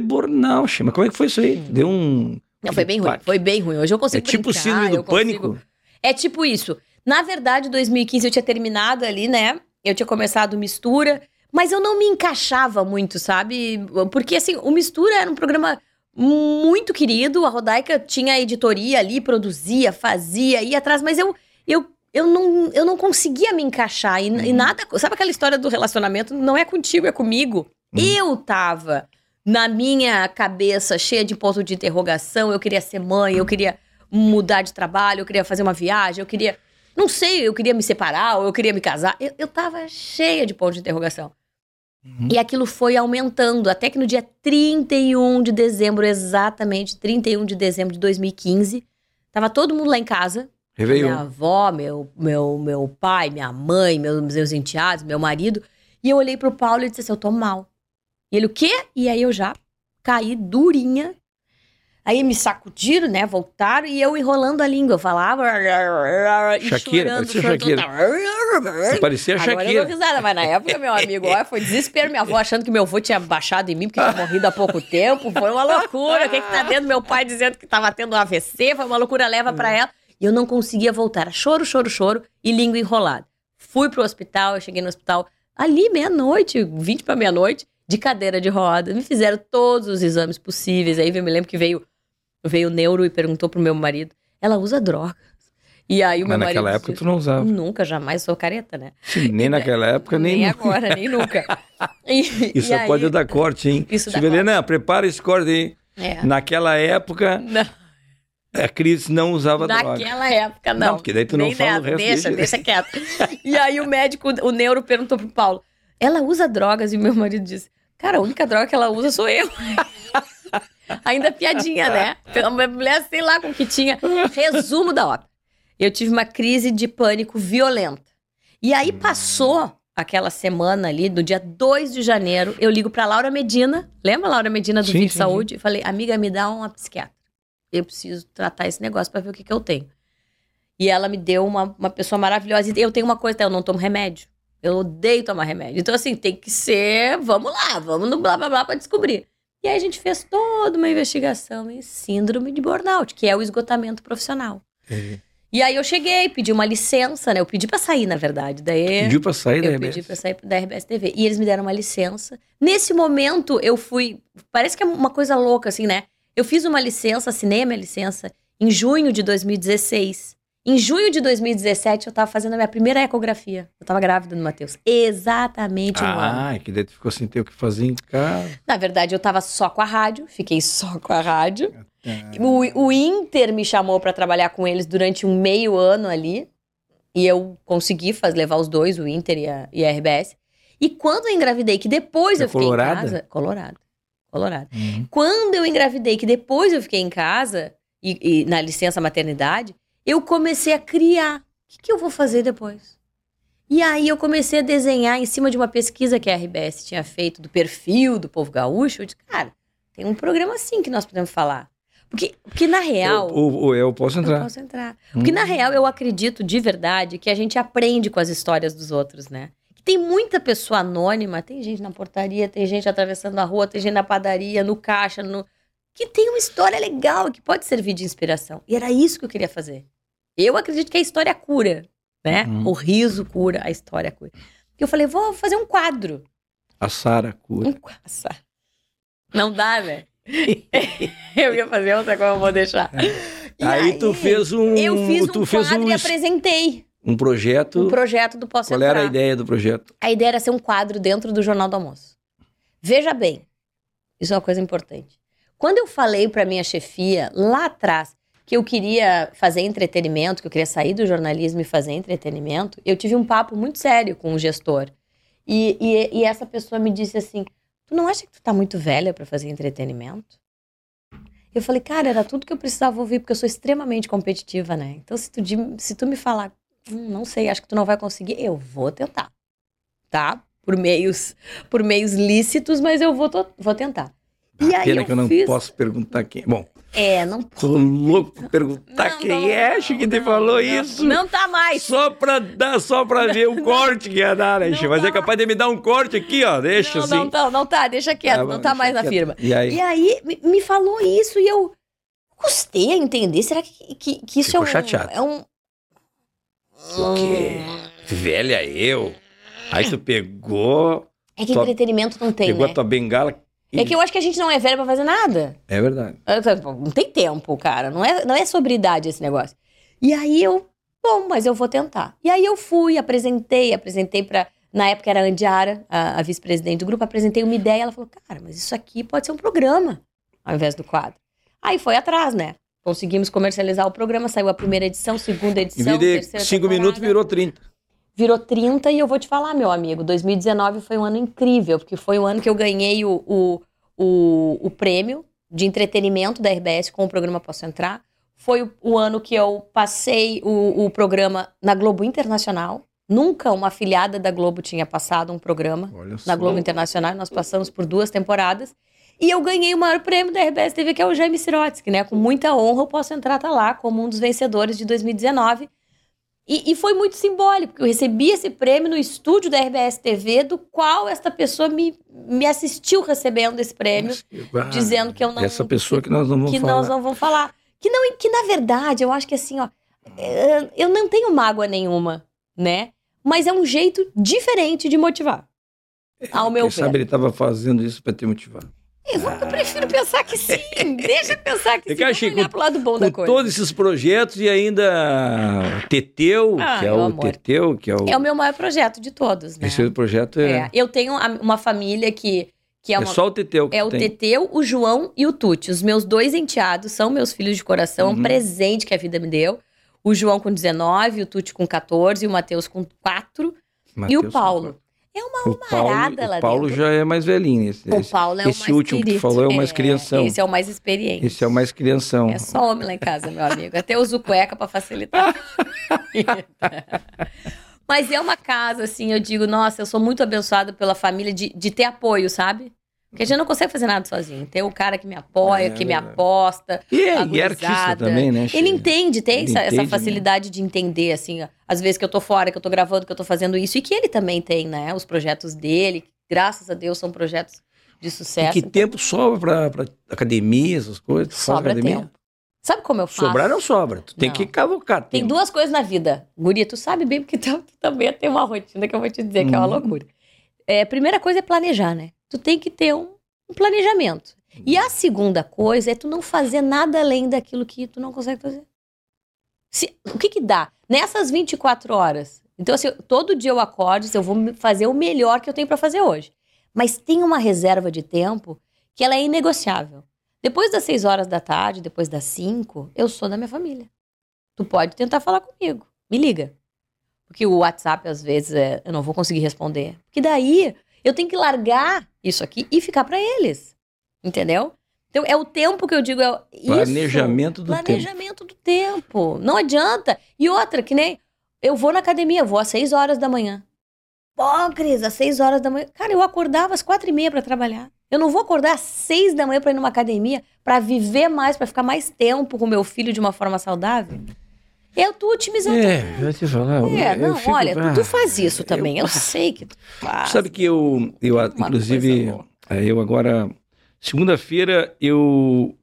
che. Mas como é que foi isso aí? Deu um... Não, foi bem ruim. Foi bem ruim. Hoje eu É consigo tipo brincar, síndrome do eu consigo- pânico? É tipo isso. Na verdade, 2015 eu tinha terminado ali, né? Eu tinha começado mistura, Mas eu não me encaixava muito, sabe? Porque, assim, o Mistura era um programa muito querido. A Rodaica tinha editoria ali, produzia, fazia, ia atrás, mas eu, eu, eu, não, eu não conseguia me encaixar. E, e nada. Sabe aquela história do relacionamento? Não é contigo, é comigo. Eu tava na minha cabeça cheia de ponto de interrogação. Eu queria ser mãe, eu queria mudar de trabalho, eu queria fazer uma viagem, eu queria. Não sei, eu queria me separar ou eu queria me casar. Eu, eu tava cheia de ponto de interrogação. Uhum. E aquilo foi aumentando, até que no dia 31 de dezembro, exatamente 31 de dezembro de 2015, tava todo mundo lá em casa. Réveillon. Minha avó, meu, meu, meu pai, minha mãe, meus, meus enteados, meu marido. E eu olhei pro Paulo e disse assim: Eu tô mal. E ele, o quê? E aí eu já caí durinha. Aí me sacudiram, né? Voltaram e eu enrolando a língua. Eu falava. Shakira, chorando, parecia chorando. Você parecia a Agora eu Shakira. risada, mas na época, meu amigo, olha, foi desespero. Minha avó achando que meu avô tinha baixado em mim porque tinha morrido há pouco tempo. Foi uma loucura. O que que tá dentro? Meu pai dizendo que tava tendo um AVC. Foi uma loucura, leva pra ela. E eu não conseguia voltar. Choro, choro, choro e língua enrolada. Fui pro hospital, eu cheguei no hospital ali meia-noite, 20 pra meia-noite, de cadeira de roda. Me fizeram todos os exames possíveis. Aí eu me lembro que veio, veio o neuro e perguntou pro meu marido: ela usa drogas? E aí o meu Mas naquela marido época disse, tu não usava. Nunca, jamais sou careta, né? Sim, nem naquela época, nem. Nem agora, nem nunca. E- Isso e aí- pode dar corte, hein? Isso dá Silvelena, prepara esse corte aí. É. Naquela época, Não, a Cris não usava droga. naquela época, não. Não, porque daí tu não Nem fala o resto, Deixa, deixa. deixa quieto. E aí o médico, o neuro, perguntou pro Paulo: ela usa drogas? E meu marido disse: cara, a única droga que ela usa sou eu. Ainda piadinha, né? Pela mulher, sei lá com o que tinha. Resumo da ópera. Eu tive uma crise de pânico violenta. E aí passou aquela semana ali, do dia 2 de janeiro, eu ligo pra Laura Medina. Lembra a Laura Medina do Sim, Saúde? E falei, amiga, me dá uma psiquiatra. Eu preciso tratar esse negócio pra ver o que, que eu tenho. E ela me deu uma, uma pessoa maravilhosa. E eu tenho uma coisa, tá? eu não tomo remédio. Eu odeio tomar remédio. Então, assim, tem que ser. Vamos lá, vamos no blá blá blá pra descobrir. E aí a gente fez toda uma investigação em síndrome de burnout, que é o esgotamento profissional. É. E aí eu cheguei, pedi uma licença, né? Eu pedi pra sair, na verdade. Daí Pediu pra sair da eu RBS. pedi pra sair da RBS TV. E eles me deram uma licença. Nesse momento, eu fui. Parece que é uma coisa louca, assim, né? Eu fiz uma licença, assinei a minha licença em junho de 2016. Em junho de 2017, eu tava fazendo a minha primeira ecografia. Eu tava grávida do Matheus. Exatamente um ano. Ah, é que daí tu ficou sem ter o que fazer em casa. Na verdade, eu tava só com a rádio, fiquei só com a rádio. Ah, O, o Inter me chamou pra trabalhar com eles durante um meio ano ali. E eu consegui faz, levar os dois, o Inter e a, e a RBS. E quando eu engravidei, que depois eu fiquei colorada? em casa. Colorado. Colorado. Uhum. Quando eu engravidei, que depois eu fiquei em casa, e, e na licença maternidade, eu comecei a criar. O que, que eu vou fazer depois? E aí eu comecei a desenhar em cima de uma pesquisa que a RBS tinha feito do perfil do povo gaúcho. Eu disse, cara, tem um programa assim que nós podemos falar. Porque, porque na real. Eu, eu, eu posso Eu entrar. posso entrar. Porque, na real, eu acredito de verdade que a gente aprende com as histórias dos outros, né? Que tem muita pessoa anônima, tem gente na portaria, tem gente atravessando a rua, tem gente na padaria, no caixa, no... que tem uma história legal que pode servir de inspiração. E era isso que eu queria fazer. Eu acredito que a história cura, né? Uhum. O riso cura, a história cura. Eu falei, vou fazer um quadro. A Sara cura. Um quadro. Não dá, né? eu ia fazer outra coisa, eu vou deixar. E Aí, tu fez um. eu fiz um tu fez quadro um, e es- apresentei um projeto. um projeto do Posso Qual Entrar. era a ideia do projeto? A ideia era ser um quadro dentro do Jornal do Almoço. Veja bem, isso é uma coisa importante. Quando eu falei para minha chefia lá atrás que eu queria fazer entretenimento, que eu queria sair do jornalismo e fazer entretenimento, eu tive um papo muito sério com o gestor. E, e, e essa pessoa me disse assim: Tu não acha que tu tá muito velha para fazer entretenimento? Eu falei, cara, era tudo que eu precisava ouvir, porque eu sou extremamente competitiva, né? Então, se tu, se tu me falar, "Hum, não sei, acho que tu não vai conseguir, eu vou tentar. Tá? Por meios, por meios lícitos, mas eu vou, vou tentar. E Ah, aí Pena eu que eu não fiz... posso perguntar quem. Bom, É, não tô louco pra perguntar Não, quem não, é. não, Acho que te não, falou não. isso. Não tá mais. Só pra dar, só pra ver o corte que ia dar, né? Não? Mas é dá. capaz de me dar um corte aqui, ó. Deixa não, assim. não tá, não tá, deixa quieto, Tá, não tá mais na quieto. firma. E aí? E aí me- me falou isso e eu custei a entender. Será que, que, que isso Ficou é um. chateado. É um. O quê? Velha eu. Aí tu pegou. É que Tua- entretenimento não tem, Pegou né? a tua bengala. E- É que eu acho que a gente não é velho pra fazer nada. É verdade. Não tem tempo, cara. Não é, não é sobre idade esse negócio. E aí eu, bom, mas eu vou tentar. E aí eu fui, apresentei, apresentei pra. Na época era a Andiara, a, a vice-presidente do grupo, apresentei uma ideia. Ela falou, cara, mas isso aqui pode ser um programa, ao invés do quadro. Aí foi atrás, né? Conseguimos comercializar o programa, saiu a primeira edição, segunda edição. vez de terceira 5 temporada. minutos, virou 30. Virou 30 e eu vou te falar, meu amigo, 2019 foi um ano incrível, porque foi o ano que eu ganhei o, o, o, o prêmio de entretenimento da RBS com o programa Posso Entrar. Foi o, o ano que eu passei o, o programa na Globo Internacional. Nunca uma afiliada da Globo tinha passado um programa Olha na Globo Internacional. Nós passamos por duas temporadas. E eu ganhei o maior prêmio da RBS TV, que é o Jaime Sirotsky, né? Com muita honra eu posso entrar tá lá como um dos vencedores de 2019. E, e foi muito simbólico, porque eu recebi esse prêmio no estúdio da RBS TV, do qual esta pessoa me, me assistiu recebendo esse prêmio, Ah, dizendo que eu não. Essa pessoa que nós não vamos que falar. nós não vamos falar. Que, não, que na verdade, eu acho que assim, ó, é, eu não tenho mágoa nenhuma, né? Mas é um jeito diferente de motivar. Ao meu Quem ver. sabe ele estava fazendo isso para te motivar. Eu, eu prefiro pensar que sim. Deixa eu pensar que É sim. Vamos achei olhar pro lado bom da coisa. todos esses projetos e ainda Teteu, Ah, que é o amor. Teteu, que é o É o meu maior projeto de todos, né? terceiro projeto é, É, Eu tenho uma família que, que é é uma. só o Teteu É o tem. Teteu, o João e o Tuti. Os meus dois enteados são meus filhos de coração, Uhum. um presente que a vida me deu. O João com 19, o Tuti com 14 e o Matheus com 4. e Mateus o Paulo. É uma O Paulo, almarada lá o Paulo dentro. já é mais velhinho. Esse, O Paulo é o esse mais último que querido. falou é o mais crianção. Esse é o mais experiente. esse é o mais crianção. É só homem lá em casa, meu amigo. Até uso cueca pra facilitar. Mas é uma casa, assim, eu digo, nossa, eu sou muito abençoada pela família de, de ter apoio, sabe? Porque a gente não consegue fazer nada sozinho. Tem o cara que me apoia, É, que me aposta. E é, e é artista também, né? Ele entende, tem Ele essa, essa entende, né? facilidade de entender, assim, às vezes que eu tô fora, que eu tô gravando, que eu tô fazendo isso. E que ele também tem, né? Os projetos dele, que, graças a Deus, são projetos de E sucesso. que tempo sobra pra, pra academia, essas coisas? Sobra academia? tempo. Sabe como eu faço? Sobrar não sobra. Tu tem Não. que cavocar tempo. Tem duas coisas na vida. Guria, tu sabe bem, porque tu, tu também tem uma rotina que eu vou te dizer que é uma Uhum. loucura. É, primeira coisa é planejar, né? Tu tem que ter um, um planejamento. E a segunda coisa é tu não fazer nada além daquilo que tu não consegue fazer. Se- o que que dá? Nessas 24 horas. Então, assim, todo dia eu acordo, eu vou fazer o melhor que eu tenho pra fazer hoje. Mas tem uma reserva de tempo que ela é inegociável. Depois das 6 horas da tarde, depois das 5, eu sou da minha família. Tu pode tentar falar comigo. Me liga. Porque o WhatsApp, às vezes, é, eu não vou conseguir responder. Porque daí eu tenho que largar isso aqui e ficar pra eles. Entendeu? Então, é o tempo que eu digo. É isso. Planejamento do tempo. Planejamento do tempo. Não adianta. E outra, que nem eu vou na academia, vou às 6 horas da manhã. Pô, Cris, às 6 horas da manhã. Cara, eu acordava às quatro e meia pra trabalhar. Eu não vou acordar às 6 da manhã pra ir numa academia pra viver mais, pra ficar mais tempo com meu filho de uma forma saudável. Eu tô otimizando. É, eu vou te falar. É, eu não, fico- olha, ah, tu, faz isso também. Eu, sei que tu faz. Sabe que eu, eu Uma inclusive, eh, eu agora, segunda-feira, eu,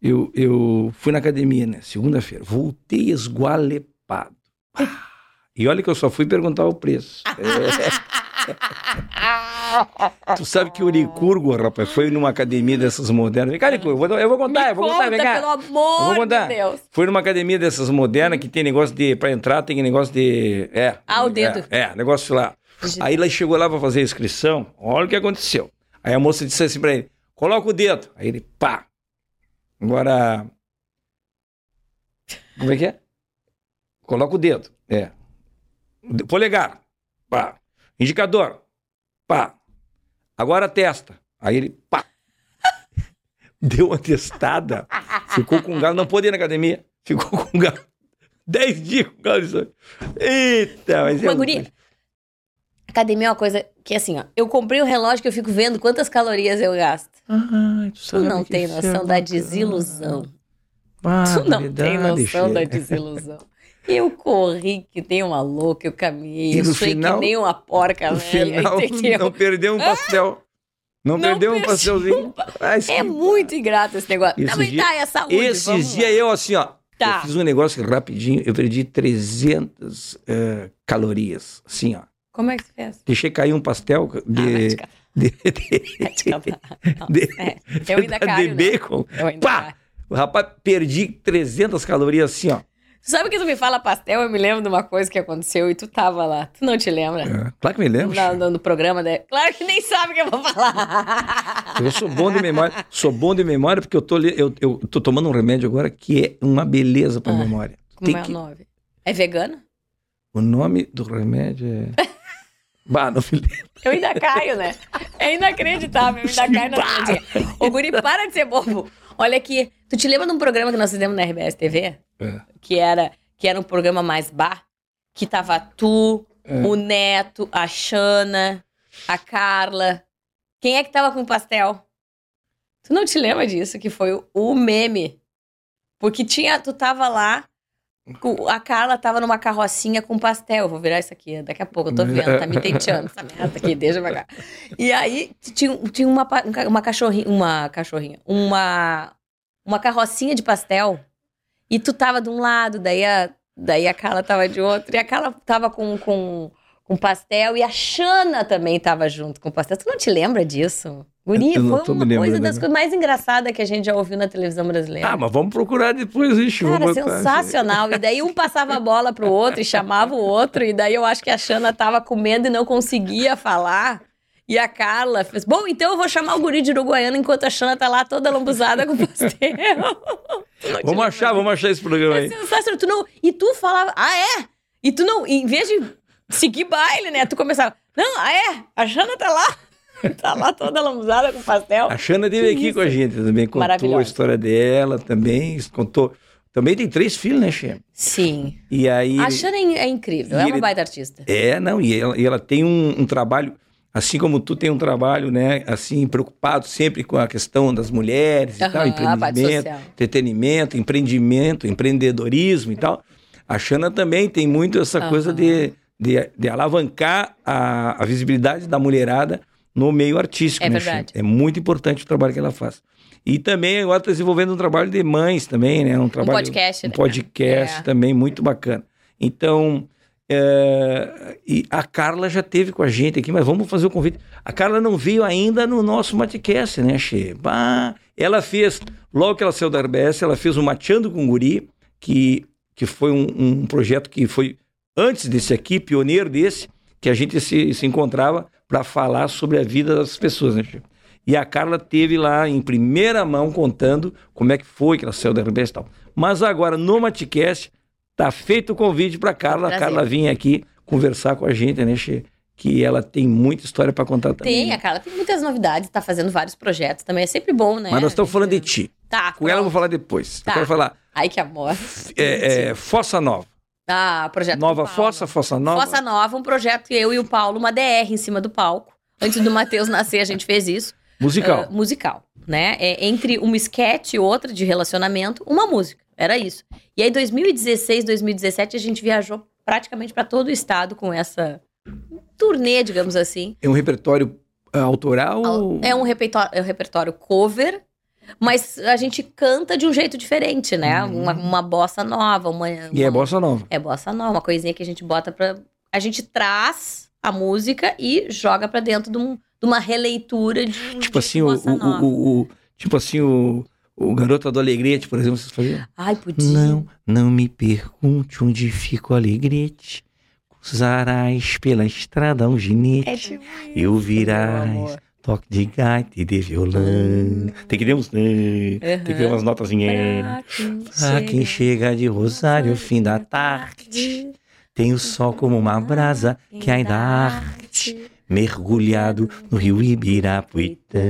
eu, eu fui na academia, né? Segunda-feira. Voltei esgualepado. Ah, E olha que eu só fui perguntar o preço. É. Tu sabe que o Licurgo, rapaz, foi numa academia dessas modernas. Vem cá, Licurgo, eu vou, eu vou contar, eu vou contar, vem conta, cá. pelo Eu vou amor contar. de Deus. Foi numa academia dessas modernas que tem negócio de. Pra entrar, tem negócio de. É. Ah, o dedo. É, é, negócio lá. Aí ela chegou lá pra fazer a inscrição, olha o que aconteceu. Aí a moça disse assim pra ele: coloca o dedo. Aí ele, pá. Agora. Como é que é? Coloca o dedo. É. Polegar. Pá. Indicador. Pá. Agora testa. Aí ele, pá. Deu uma testada. Ficou com galo. Não pôde ir na academia. Ficou com galo. Dez dias com galo. disso. Eita, mas é. Guria, academia é uma coisa que, assim, ó, eu comprei um relógio que eu fico vendo quantas calorias eu gasto. Ai, tu Tu sabe não tem isso é noção da bacana. desilusão. Ah, Tu não tem noção da desilusão. Eu corri que nem uma louca, eu caminhei, eu no suei final- que nem uma porca No velha, final, entendeu? não perdeu um pastel. Não, Não perdeu um pastelzinho. Ai, É muito ingrato esse negócio. Esse Também dia- tá, é saúde, Esses dias eu, assim, ó. Tá. Eu fiz um negócio rapidinho, eu perdi 300 eh, calorias. Assim, ó. Como é que você fez? Deixei cair um pastel Ah, de. catar, de, de. Não, de- é, eu ainda de caio, né? bacon. Eu ainda Pá! caio. O rapaz, perdi 300 calorias assim, ó. Sabe que tu me fala pastel? Eu me lembro de uma coisa que aconteceu e tu tava lá. Tu não te lembra? É, claro que me lembro. No, no- no programa, né? Claro que nem sabe o que eu vou falar. Eu sou bom de memória. Sou bom de memória porque eu tô, eu, eu tô tomando um remédio agora que é uma beleza pra Ah, memória. Como Tem é que- o nome? É vegano? O nome do remédio é. bah, não me lembro. Eu ainda caio, né? É inacreditável, eu ainda caio na. Ô, Guri, para de ser bobo. Olha aqui, tu te lembra de um programa que nós fizemos na RBS TV? É. Que era, que era um programa mais bar? Que tava tu, É. o Neto, a Xana, a Carla. Quem é que tava com o pastel? Tu não te lembra disso? Que foi o, meme. Porque tinha, tu tava lá, a Carla tava numa carrocinha com pastel. Vou virar isso aqui daqui a pouco, eu tô vendo, tá me tenteando essa merda aqui, deixa pra cá. E aí tinha, tinha uma, um uma cachorrinha, uma cachorrinha, uma, uma carrocinha de pastel. E tu tava de um lado, daí a, daí a Carla tava de outro, e a Carla tava com, com, com pastel, e a Xana também tava junto com pastel. Tu não te lembra disso? Guri, foi uma coisa das coisas mais engraçadas que a gente já ouviu na televisão brasileira. Ah, mas vamos procurar depois, vou Cara, sensacional. E daí um passava a bola pro outro e chamava o outro. E daí eu acho que a Xana tava comendo e não conseguia falar. E a Carla fez, bom, então eu vou chamar o guri de Uruguaiana enquanto a Xana tá lá toda lambuzada com pastel. Vamos achar, vamos achar esse programa aí. é sensacional. Tu não, e tu falava, ah, é? E tu não, em vez de seguir baile, né? Tu começava, não, ah, é? A Xana tá lá. tá lá toda lambuzada com pastel. A Xana esteve Que aqui isso? com a gente também, contou a história dela também, contou. Também tem três filhos, né, Xê? Sim. E aí. A Xana é é incrível, e é uma ele- baita artista. É, não, e ela, e ela tem um, um trabalho, assim como tu tem um trabalho, né, assim, preocupado sempre com a questão das mulheres e Aham, tal, empreendimento, entretenimento, empreendimento, empreendedorismo e tal. A Xana também tem muito essa Aham. coisa de, de, de alavancar a, a visibilidade da mulherada no meio artístico, É né, verdade. É muito importante o trabalho que ela faz. E também agora está desenvolvendo um trabalho de mães também, né? Um, trabalho, podcast, Um né? podcast É. também muito bacana. Então, é, e a Carla já teve com a gente aqui, mas vamos fazer o convite. A Carla não veio ainda no nosso Matcast, né, Che? Bah, ela fez, logo que ela saiu da RBS, ela fez o Mateando com Guri, que, que foi um, um projeto que foi antes desse aqui, pioneiro desse, que a gente se, se encontrava para falar sobre a vida das pessoas, né, Che? E a Carla teve lá em primeira mão contando como é que foi que ela saiu da RBS e tal. Mas agora no Matcast tá feito o convite para Carla, a Prazer. Carla vir aqui conversar com a gente, né, Che? Que ela tem muita história para contar também. Tem, a Carla tem muitas novidades, tá fazendo vários projetos também, é sempre bom, né? Mas nós estamos A falando de gente- ti. Tá, Com ela eu vou pronto. falar depois. Tá. Eu quero falar Ai, que amor. é, é, Fossa Nova. Ah, projeto Nova do Paulo. Fossa, Fossa Nova. Fossa Nova, um projeto que eu e o Paulo, uma DR em cima do palco. Antes do Matheus nascer, a gente fez isso. Musical. Ah, musical, né? É, entre uma sketch e outra de relacionamento, uma música. Era isso. E aí, 2016, 2017, a gente viajou praticamente para todo o estado com essa turnê, digamos assim. É um repertório ah, autoral? É um repertório, é um repertório cover, mas a gente canta de um jeito diferente, né? Uma, uma bossa nova, uma, Uhum. E é uma- bossa nova. é bossa nova, uma coisinha que a gente bota pra. A gente traz a música e joga pra dentro de, um- de uma releitura de um Tipo de assim, o, o, o, o- tipo assim, o, o Garota do Alegrete, por exemplo, vocês faziam? Ai, podia. Não, não me pergunte onde fica o Alegrete. Cruzarás pela estrada um ginete. É tipo E ouvirás amor. Toque de gaita e de violão. Tem que ter uns... Tem que ter umas notazinhas. Pra Ah, quem chega de Rosário, fim da tarde. Tem o sol como uma brasa que ainda arde, mergulhado no rio Ibirapuitã.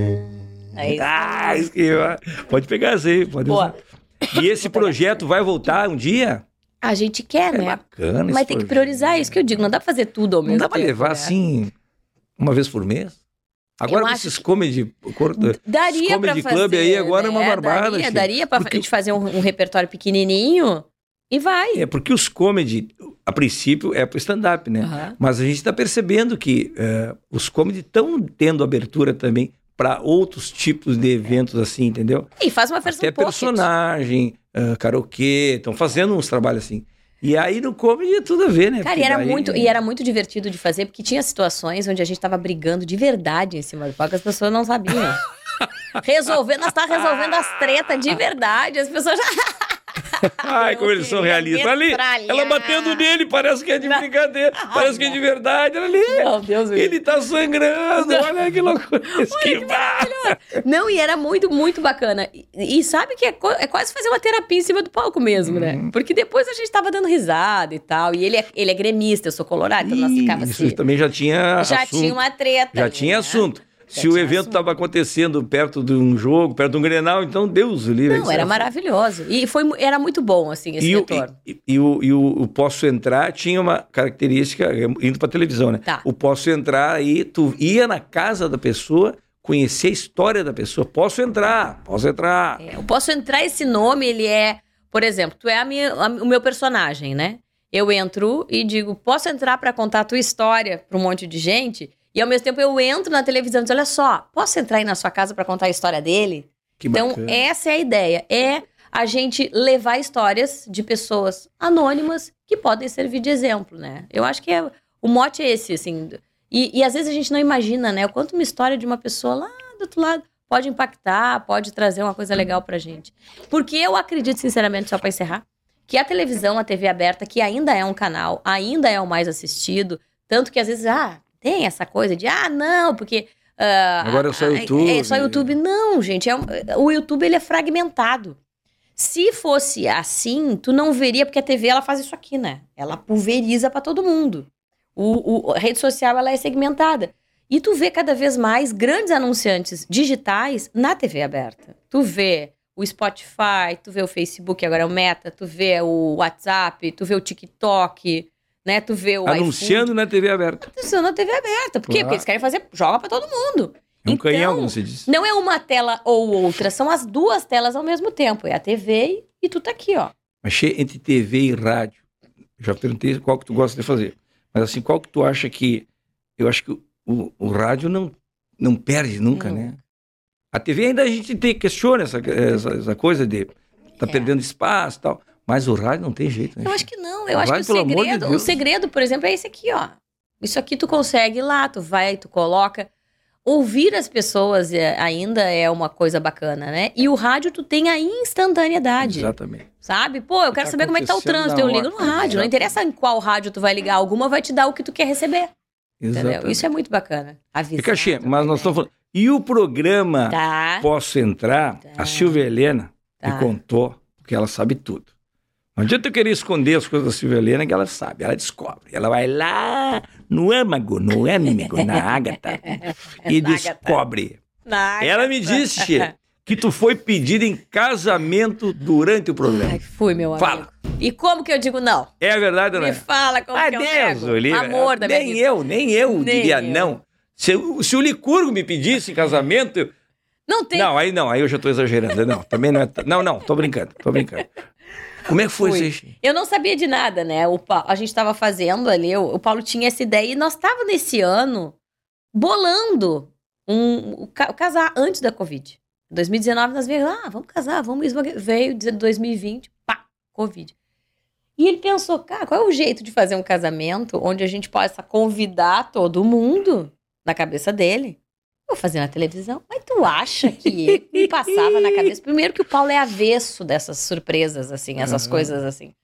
É isso. Ah, que pode pegar aí, pode Boa. usar. E esse projeto vai voltar um dia? A gente quer, É né? bacana Mas tem que projeto. priorizar isso que eu digo. Não dá pra fazer tudo ao mesmo Não tempo. dá pra levar né? assim, uma vez por mês? Agora esses comedy... Daria comedy fazer. club aí agora é uma né? barbada, Daria, daria pra Porque- gente fazer um, um repertório pequenininho e vai. É porque os comedy, a princípio, é pro stand-up, né? Aham. Mas a gente está percebendo que eh, os comedy estão tendo abertura também para outros tipos de eventos assim, entendeu? E faz uma versão Até pocket. personagem, uh, karaokê, estão fazendo uns trabalhos assim. E aí no comedy tudo a ver, né? Cara, Porque e era, daí- muito, e era muito divertido de fazer, porque tinha situações onde a gente tava brigando de verdade em cima do palco, as pessoas não sabiam. Resolvendo, nós tava resolvendo as tretas de verdade, as pessoas já. Ai, como eles são queria realistas. Ali, ela batendo nele, parece que é de brincadeira, parece que é de verdade. Olha ali, Meu Deus, ele tá sangrando, olha que loucura. Esquivar. Não, e era muito, muito bacana. E, e sabe que é, é quase fazer uma terapia em cima do palco mesmo, né? Uhum. Porque depois a gente tava dando risada e tal. E ele é, ele é gremista, eu sou colorado, então nós ficava Isso assim. também já tinha Já assunto. tinha uma treta. Já ali, tinha né? assunto. Se o evento estava acontecendo perto de um jogo, perto de um Grenal, então Deus o livre. Não, era é- maravilhoso. E foi, era muito bom, assim, esse E, o, retorno. e, e o, e o- o Posso Entrar tinha uma característica, indo para televisão, né? Tá. O Posso Entrar aí, tu ia na casa da pessoa, conhecer a história da pessoa. Posso entrar, posso entrar. É, eu posso entrar esse nome, ele é, por exemplo, tu é a minha, a- o meu personagem, né? Eu entro e digo, posso entrar pra contar a tua história pra um monte de gente? E ao mesmo tempo eu entro na televisão e digo, olha só, posso entrar aí na sua casa pra contar a história dele? Que então, bacana. essa é a ideia. É a gente levar histórias de pessoas anônimas que podem servir de exemplo, né? Eu acho que é, o mote é esse, assim. E, e às vezes a gente não imagina, né? O quanto uma história de uma pessoa lá do outro lado pode impactar, pode trazer uma coisa legal pra gente. Porque eu acredito, sinceramente, só pra encerrar, que a televisão, a TV aberta, que ainda é um canal, ainda é o mais assistido, tanto que às vezes, ah, tem essa coisa de, ah, não, porque. ah, Agora é só ah, YouTube. É, só YouTube. Não, gente, é o YouTube ele é fragmentado. Se fosse assim, tu não veria, porque a TV ela faz isso aqui, né? Ela pulveriza pra todo mundo. O, o- a rede social ela é segmentada. E tu vê cada vez mais grandes anunciantes digitais na TV aberta. Tu vê o Spotify, tu vê o Facebook, agora é o Meta, tu vê o WhatsApp, tu vê o TikTok, né? Tu vê o Anunciando na TV aberta. iFood. Anunciando na TV aberta. Por quê? Claro. Porque eles querem fazer, joga pra todo mundo. É um Então, canhão, como se diz. Não é uma tela ou outra, são as duas telas ao mesmo tempo. É a TV e tu tá aqui, ó. Mas entre TV e rádio, já perguntei qual que tu gosta de fazer. Mas assim, qual que tu acha que... Eu acho que o, o- o rádio não, não perde nunca, Não. né? A TV ainda a gente tem, questiona essa, essa, essa coisa de tá É. perdendo espaço e tal. Mas o rádio não tem jeito, né? Eu acho que não. Eu Vai, acho que o amor de segredo, o segredo, por exemplo, é esse aqui, ó. Isso aqui tu consegue ir lá, tu vai, tu coloca. Ouvir as pessoas é- ainda é uma coisa bacana, né? E o rádio tu tem a instantaneidade, Exatamente. sabe? Pô, eu Que quero tá saber como é que tá o trânsito, eu ligo no rádio. Não interessa em qual rádio tu vai ligar, alguma vai te dar o que tu quer receber, entendeu? Exatamente. Isso é muito bacana. Avisar, E mas nós estamos falando... E o programa Tá, Posso Entrar? Tá. A Silvia Helena Tá. me contou, porque ela sabe tudo. Não adianta eu querer esconder as coisas da Silvia Helena, que ela sabe, ela descobre. Ela vai lá no âmago, no âmago, na ágata, e Na descobre. Na Ela me disse, que tu foi pedida em casamento durante o programa. Ai, fui, meu amigo. Fala. E como que eu digo não? É verdade, não Me é? fala como Ah, que eu Deus. Olivia. Amor da minha Nem vida. eu, nem eu Nem diria eu. não. Se, o- se o Licurgo me pedisse em casamento, eu- Não tem. Não, aí não, aí eu já tô exagerando. Não, também não é. Não, não, tô brincando, tô brincando. Como é que foi isso? Eu não sabia de nada, né? O a gente tava fazendo ali, o, o Paulo tinha essa ideia e nós tava nesse ano bolando um, casar antes da Covid. Em 2019 nós veio, ah, vamos casar, vamos isso. Veio dizer 2020, pá, Covid. E ele pensou, cara, qual é o jeito de fazer um casamento onde a gente possa convidar todo mundo na cabeça dele? Vou fazer na televisão. Mas tu acha que me passava na cabeça? Primeiro que o Paulo é avesso dessas surpresas, assim, essas Aham. coisas assim,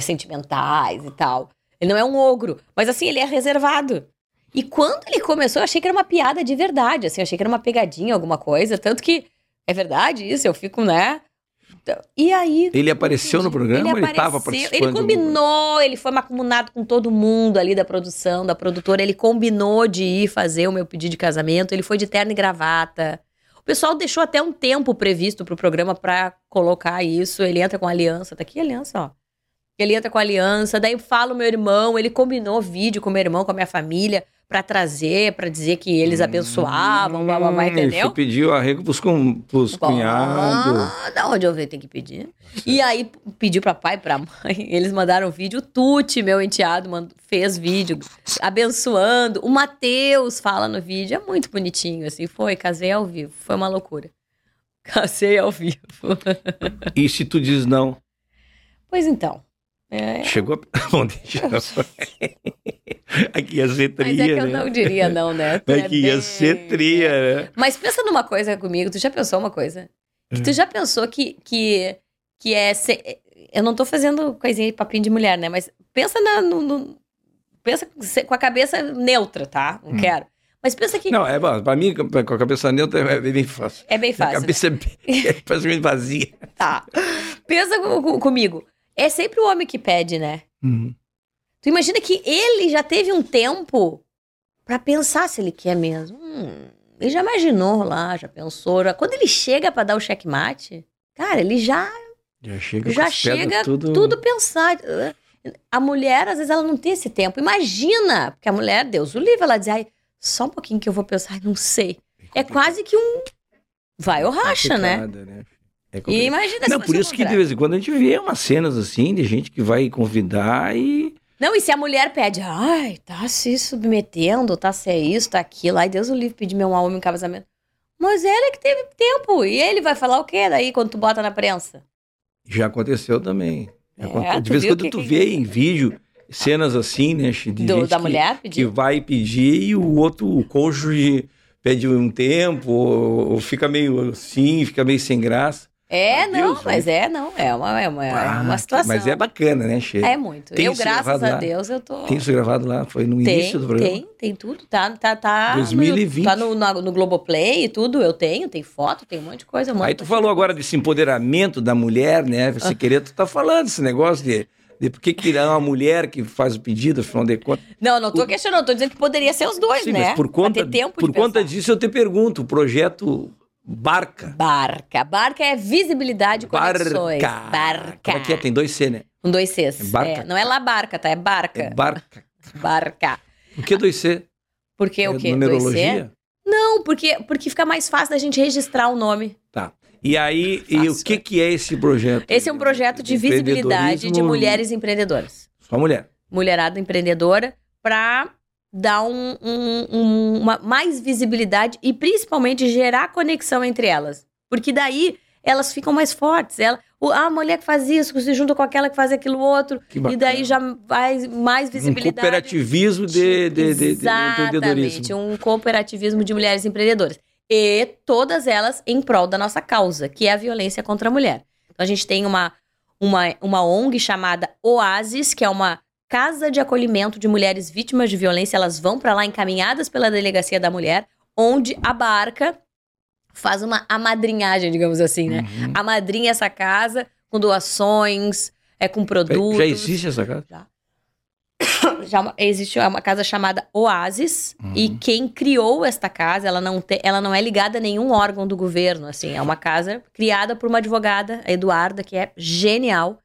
sentimentais e tal. Ele não é um ogro, mas assim, ele é reservado. E quando ele começou, eu achei que era uma piada de verdade, assim, eu achei que era uma pegadinha, alguma coisa, tanto que é verdade isso, eu fico, né? E aí Ele apareceu no programa ele estava participando? Ele combinou, ele foi macumunado com todo mundo ali da produção, da produtora. Ele combinou de ir fazer o meu pedido de casamento. Ele foi de terno e gravata. O pessoal deixou até um tempo previsto pro programa pra colocar isso. Ele entra com aliança. Tá aqui a aliança, ó. Ele entra com aliança. Daí fala o meu irmão. Ele combinou vídeo com o meu irmão, com a minha família, pra trazer, pra dizer que eles abençoavam, blá, blá, blá, Hum, entendeu? Ele pediu arrego pros, com, pros cunhados. Ah, da onde eu vejo tem que pedir. E aí pediu pra pai e pra mãe. Eles mandaram vídeo. O Tuti, meu enteado, mand- fez vídeo abençoando. O Matheus fala no vídeo. É muito bonitinho, assim. Foi, casei ao vivo. Foi uma loucura. Casei ao vivo. E se tu diz não? Pois então. É. Chegou a... Bom, deixa Aqui ia ser tria, Mas é que eu né? não diria não, né? Tu é Aqui ia bem- ser tria, né? Mas pensa numa coisa comigo, tu já pensou uma coisa? Que tu já pensou que, que, que é. ser- eu não tô fazendo coisinha de papinho de mulher, né? Mas pensa na, no, no- Pensa com a cabeça neutra, tá? Não Hum. quero. Mas pensa que Não, é bom. Pra mim, com a cabeça neutra, é bem fácil. é bem A fácil. né? cabeça é, bem- é praticamente vazia. Tá. Pensa com- com- comigo. É sempre o homem que pede, né? Uhum. Tu imagina que ele já teve um tempo pra pensar se ele quer mesmo. Hum, ele já imaginou lá, já pensou. Já... Quando ele chega pra dar o checkmate, cara, ele já, Já chega, já chega tudo... tudo... pensado. A mulher, às vezes, ela não tem esse tempo. Imagina, porque a mulher, Deus o livre, ela diz, ai, só um pouquinho que eu vou pensar, ai, não sei. É quase que um vai ou racha, né? né? É E imagina Não, por isso que de vez em quando a gente vê umas cenas assim de gente que vai convidar e. Não, e se a mulher pede, ai, tá se submetendo, tá se é isso, tá aquilo, ai, Deus o livre pedir meu homem em casamento. Mas ela é que teve tempo, e ele vai falar o quê daí quando tu bota na prensa? Já aconteceu também. É, Aconte- de vez em quando que- tu que- vê em vídeo cenas assim, né? De Do- gente da que, mulher que vai pedir e o outro, o cônjuge, pede um tempo, ou, ou fica meio assim, fica meio sem graça. É, Meu não, Deus, mas é, não, é uma, é uma, é Ah, uma situação. Mas é bacana, né, Che? É muito. Tem eu, graças a lá? Deus, eu tô... Tem isso gravado lá? Foi no Tem, início do programa? tem, tem tudo, tá, tá, tá. 2020. No, tá no, no, no Globoplay e tudo, eu tenho, tem foto, tem um monte de coisa. Aí tu falou agora desse empoderamento da mulher, né? Ah. Você querer, tu tá falando esse negócio de, de por que é uma mulher que faz o pedido, afinal de contas. Não, não tô questionando, tô dizendo que poderia ser os dois, Sim, né? mas por conta, por conta disso eu te pergunto, o projeto Barca. Barca. Barca é visibilidade e conexões. Barca. Barca. Como é que é? Tem dois C, né? Com dois Cs. É barca. É, não é lá barca, tá? É barca. É barca. Barca. O que dois C? Porque é o quê? Dois C? numerologia? Não, porque, porque fica mais fácil da gente registrar o nome. Tá. E aí, e o que que é esse projeto? Esse é um projeto de visibilidade de mulheres empreendedoras. Só mulher. Mulherada empreendedora para dar um, um- um- uma mais visibilidade e principalmente gerar conexão entre elas. Porque daí elas ficam mais fortes. Ela, o- a mulher que faz isso se junta com aquela que faz aquilo outro. E daí já vai mais Um visibilidade. cooperativismo de, de, de, de Exatamente, um cooperativismo de mulheres empreendedoras. E todas elas em prol da nossa causa, que é a violência contra a mulher. Então a gente tem uma, uma, uma ONG chamada Oasis, que é uma casa de acolhimento de mulheres vítimas de violência. Elas vão para lá encaminhadas pela delegacia da mulher, onde a barca faz uma amadrinhagem, digamos assim, né? Uhum. Amadrinha essa casa com doações, é com produtos. Já existe essa casa? Já uma- existe uma casa chamada Oasis Uhum. e quem criou esta casa, ela não, te, ela não é ligada a nenhum órgão do governo, assim, é uma casa criada por uma advogada, a Eduarda, que é genial,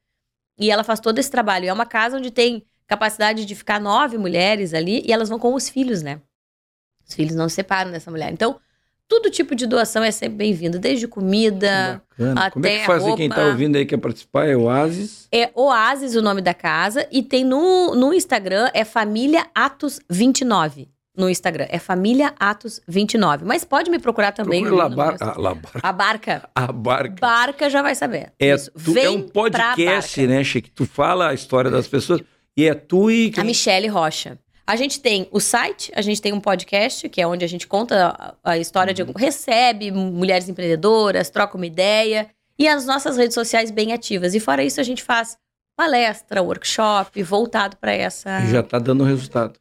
e ela faz todo esse trabalho. E é uma casa onde tem capacidade de ficar nove mulheres ali e elas vão com os filhos, né? Os filhos não se separam dessa mulher. Então, todo tipo de doação é sempre bem-vindo, desde comida, Bacana. Como é que até faz quem tá roupa. ouvindo aí quer participar? É Oasis. É Oasis o nome da casa e tem no, no Instagram é Família Atos 29. No Instagram é Família Atos 29. Mas pode me procurar também. Procura no- bar... ah, lá, bar... A barca. a barca. Barca já vai saber. É, tu- é um podcast, barca. né? Que tu fala a história das pessoas e é tu e A quem? Michele Rocha. A gente tem o site, a gente tem um podcast, que é onde a gente conta a, a história de. recebe mulheres empreendedoras, troca uma ideia. E as nossas redes sociais bem ativas. E fora isso, a gente faz palestra, workshop voltado para essa. Já tá dando resultado.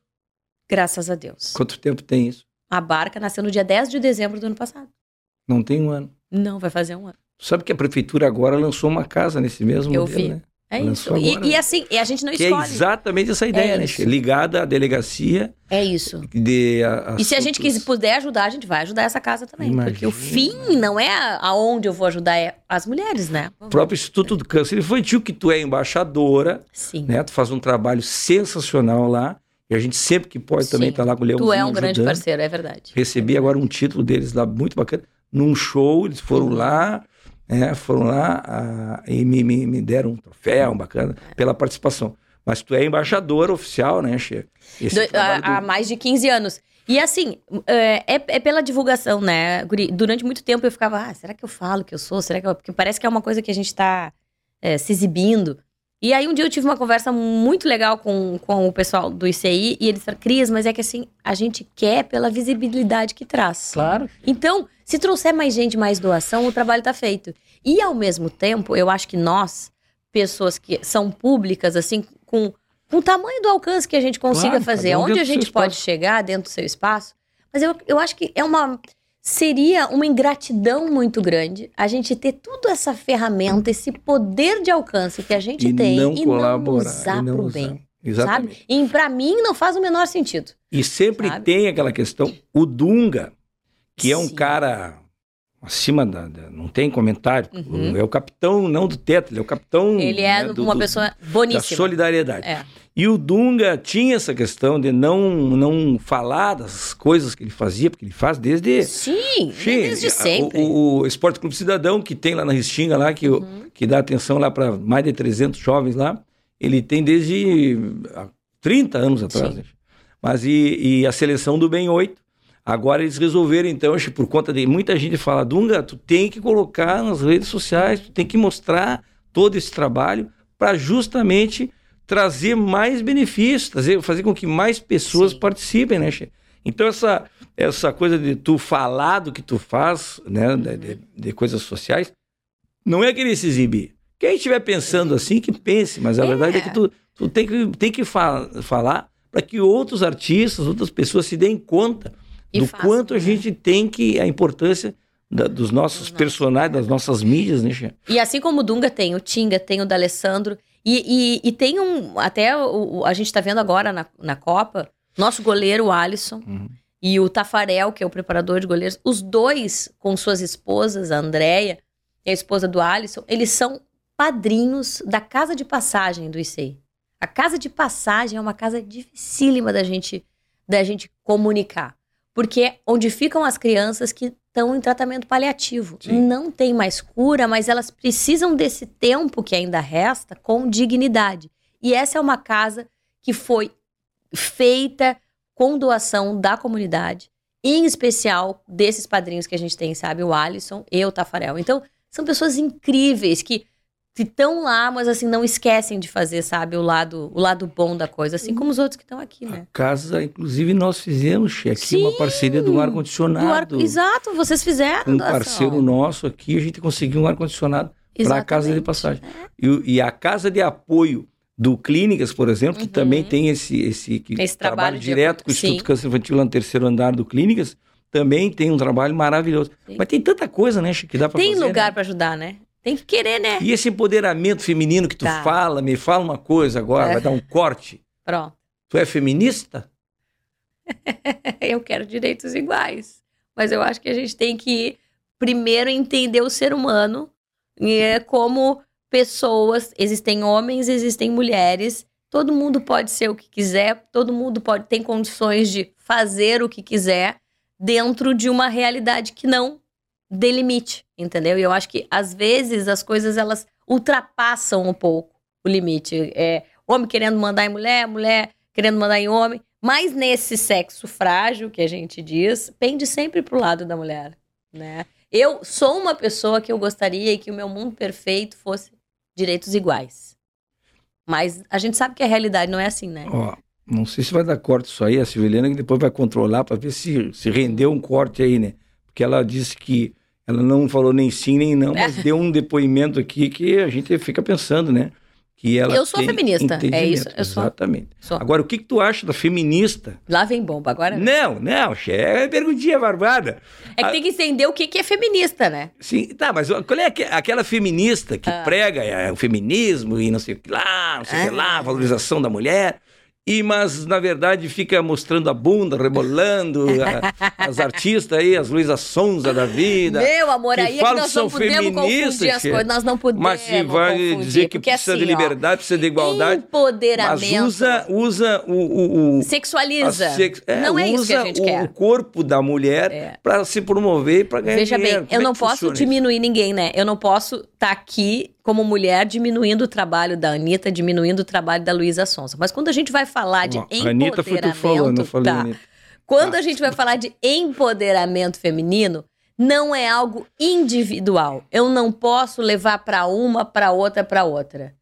Graças a Deus. Quanto tempo tem isso? A barca nasceu no dia 10 de dezembro do ano passado. Não tem um ano. Não, vai fazer um ano. Sabe que a prefeitura agora lançou uma casa nesse mesmo Eu modelo, vi. né? É Lançou isso. E, agora, e assim, e a gente não é escolhe. exatamente essa ideia, É né? Ligada à delegacia É isso. de a- E se a gente quiser, puder ajudar, a gente vai ajudar essa casa também. Porque o Imagina. fim não é a- aonde eu vou ajudar, é as mulheres, né? O próprio Instituto do Câncer Infantil, que tu é embaixadora, Sim. né? Tu faz um trabalho sensacional lá. E a gente sempre que pode também Sim. tá lá com o Leãozinho Tu é um grande ajudando. parceiro, é verdade. Recebi agora um título deles lá muito bacana. Num show, eles foram lá, né? Foram lá ah, e me, me, me deram um troféu bacana pela participação. Mas tu é embaixadora oficial, né, Che? Do- há, do- mais de 15 anos. E assim, é, é- é pela divulgação, né, Guri? Durante muito tempo eu ficava, ah, será que eu falo que eu sou? Será que eu... Porque parece que é uma coisa que a gente tá é, se exibindo. E aí um dia eu tive uma conversa muito legal com, com o pessoal do ICI e eles disseram, Cris, mas é que assim, a gente quer pela visibilidade que traz. Claro. Então, se trouxer mais gente, mais doação, o trabalho tá feito. E ao mesmo tempo, eu acho que nós, pessoas que são públicas, assim, com, com o tamanho do alcance que a gente consiga Claro, fazer, onde a gente pode chegar dentro do seu espaço, mas eu, eu acho que é uma. Seria uma ingratidão muito grande a gente ter tudo essa ferramenta, esse poder de alcance que a gente E tem não e colaborar. não usar e não pro usar. bem. Exatamente. Sabe? E pra mim não faz o menor sentido. E sempre Sabe? tem aquela questão, o Dunga, que é um Sim. cara acima da, da- não tem comentário, Uhum. é o capitão não do teto, ele é o capitão Ele é né, do- uma do- pessoa da boníssima. solidariedade. É. E o Dunga tinha essa questão de não não falar das coisas que ele fazia, porque ele faz desde Sim, desde sempre. O, o Esporte Clube Cidadão, que tem lá na Restinga, lá, que, Uhum. que dá atenção lá para mais de 300 jovens lá, ele tem desde há 30 anos atrás. Né? Mas e, e a seleção do Bem 8, agora eles resolveram, então, por conta de muita gente fala, Dunga, tu tem que colocar nas redes sociais, tu tem que mostrar todo esse trabalho para justamente trazer mais benefícios, trazer, fazer com que mais pessoas Sim. participem, né, Che? Então, essa, essa coisa de tu falar do que tu faz, né, de, de- de coisas sociais, não é querer se exibir. Quem estiver pensando assim, que pense, mas a É. verdade é que tu, tu tem que, tem que fa- falar para que outros artistas, outras pessoas se deem conta E do façam, quanto a né? gente tem que, a importância da- dos nossos nossos, personagens, das nossas mídias, né? E assim como o Dunga tem, o Tinga tem o D'Alessandro. E, e, e tem um. Até o, a gente tá vendo agora na, na Copa, nosso goleiro, Alisson, Uhum. e o Tafarel, que é o preparador de goleiros, os dois, com suas esposas, a Andrea e a esposa do Alisson, eles são padrinhos da casa de passagem do ICEI. A casa de passagem é uma casa dificílima da gente, da gente comunicar. Porque é onde ficam as crianças que estão em tratamento paliativo. Sim. Não tem mais cura, mas elas precisam desse tempo que ainda resta com dignidade. E essa é uma casa que foi feita com doação da comunidade, em especial desses padrinhos que a gente tem, sabe? O Alisson e o Tafarel. Então, são pessoas incríveis que estão lá, mas assim, não esquecem de fazer, sabe, o lado, o lado bom da coisa, assim como os outros que estão aqui, né? A casa, inclusive, nós fizemos, aqui uma Sim. parceria do Do ar- ar-condicionado. Exato, vocês fizeram. Um parceiro nosso aqui, a gente conseguiu um ar-condicionado para a casa de passagem. E, o- e a casa de apoio do Clínicas, por exemplo, que Uhum. também tem esse, esse, que Esse trabalho de- direto com o sim. Instituto Câncer Infantil lá no terceiro andar do Clínicas, também tem um trabalho maravilhoso. Sim. Mas tem tanta coisa, né, que dá para Tem fazer. lugar né? pra ajudar, né? Tem que querer, né? E esse empoderamento feminino que tu Tá. fala, me fala uma coisa agora, É. vai dar um corte. Pronto. Tu é feminista? eu quero direitos iguais. Mas eu acho que a gente tem que primeiro entender o ser humano e é como pessoas, existem homens, existem mulheres, todo mundo pode ser o que quiser, todo mundo pode tem condições de fazer o que quiser dentro de uma realidade que não delimite, entendeu? E eu acho que às vezes as coisas elas ultrapassam um pouco o limite. É, homem querendo mandar em mulher, mulher querendo mandar em homem. Mas nesse sexo frágil que a gente diz, pende sempre pro lado da mulher, né? Eu sou uma pessoa que eu gostaria que o meu mundo perfeito fosse direitos iguais. Mas a gente sabe que a realidade não é assim, né? Ó, não sei se vai dar corte isso aí, a Silvelena que depois vai controlar para ver se, se rendeu um corte aí, né? Porque ela disse que ela não falou nem sim nem não, mas deu um depoimento aqui que a gente fica pensando, né? Que ela Eu sou feminista, é isso, eu sou. Exatamente. Sou. Agora, o que, que tu acha da feminista? Lá vem bomba agora. Não, não, é perguntinha barbada. É que tem que entender o que que é feminista, né? Sim, tá, mas qual é aque- aquela feminista que Ah. prega é, o feminismo e não sei o que lá, não sei o que lá, a valorização da mulher, e mas na verdade fica mostrando a bunda, rebolando, a- as artistas aí, as Luísa Sonza da vida. Meu amor, aí é que nós não podemos confundir as coisas. Nós não podemos Mas se vai dizer que precisa de assim, ó, liberdade, precisa de igualdade, mas Empoderamento. usa, usa o, o, o- Sexualiza. sex- é, não é isso que a gente o, quer. o corpo da mulher É. para se promover e para ganhar Veja dinheiro. bem, Como eu é não posso funciona isso? diminuir ninguém, né? Eu não posso estar aqui como mulher diminuindo o trabalho da Anitta, diminuindo o trabalho da Luísa Sonza. Mas quando a gente vai falar de Ó, a Anitta foi tu empoderamento, falou, eu falei tá. Anitta. Quando Tá. a gente vai falar de empoderamento feminino, não é algo individual. Eu não posso levar para uma, para outra, para outra.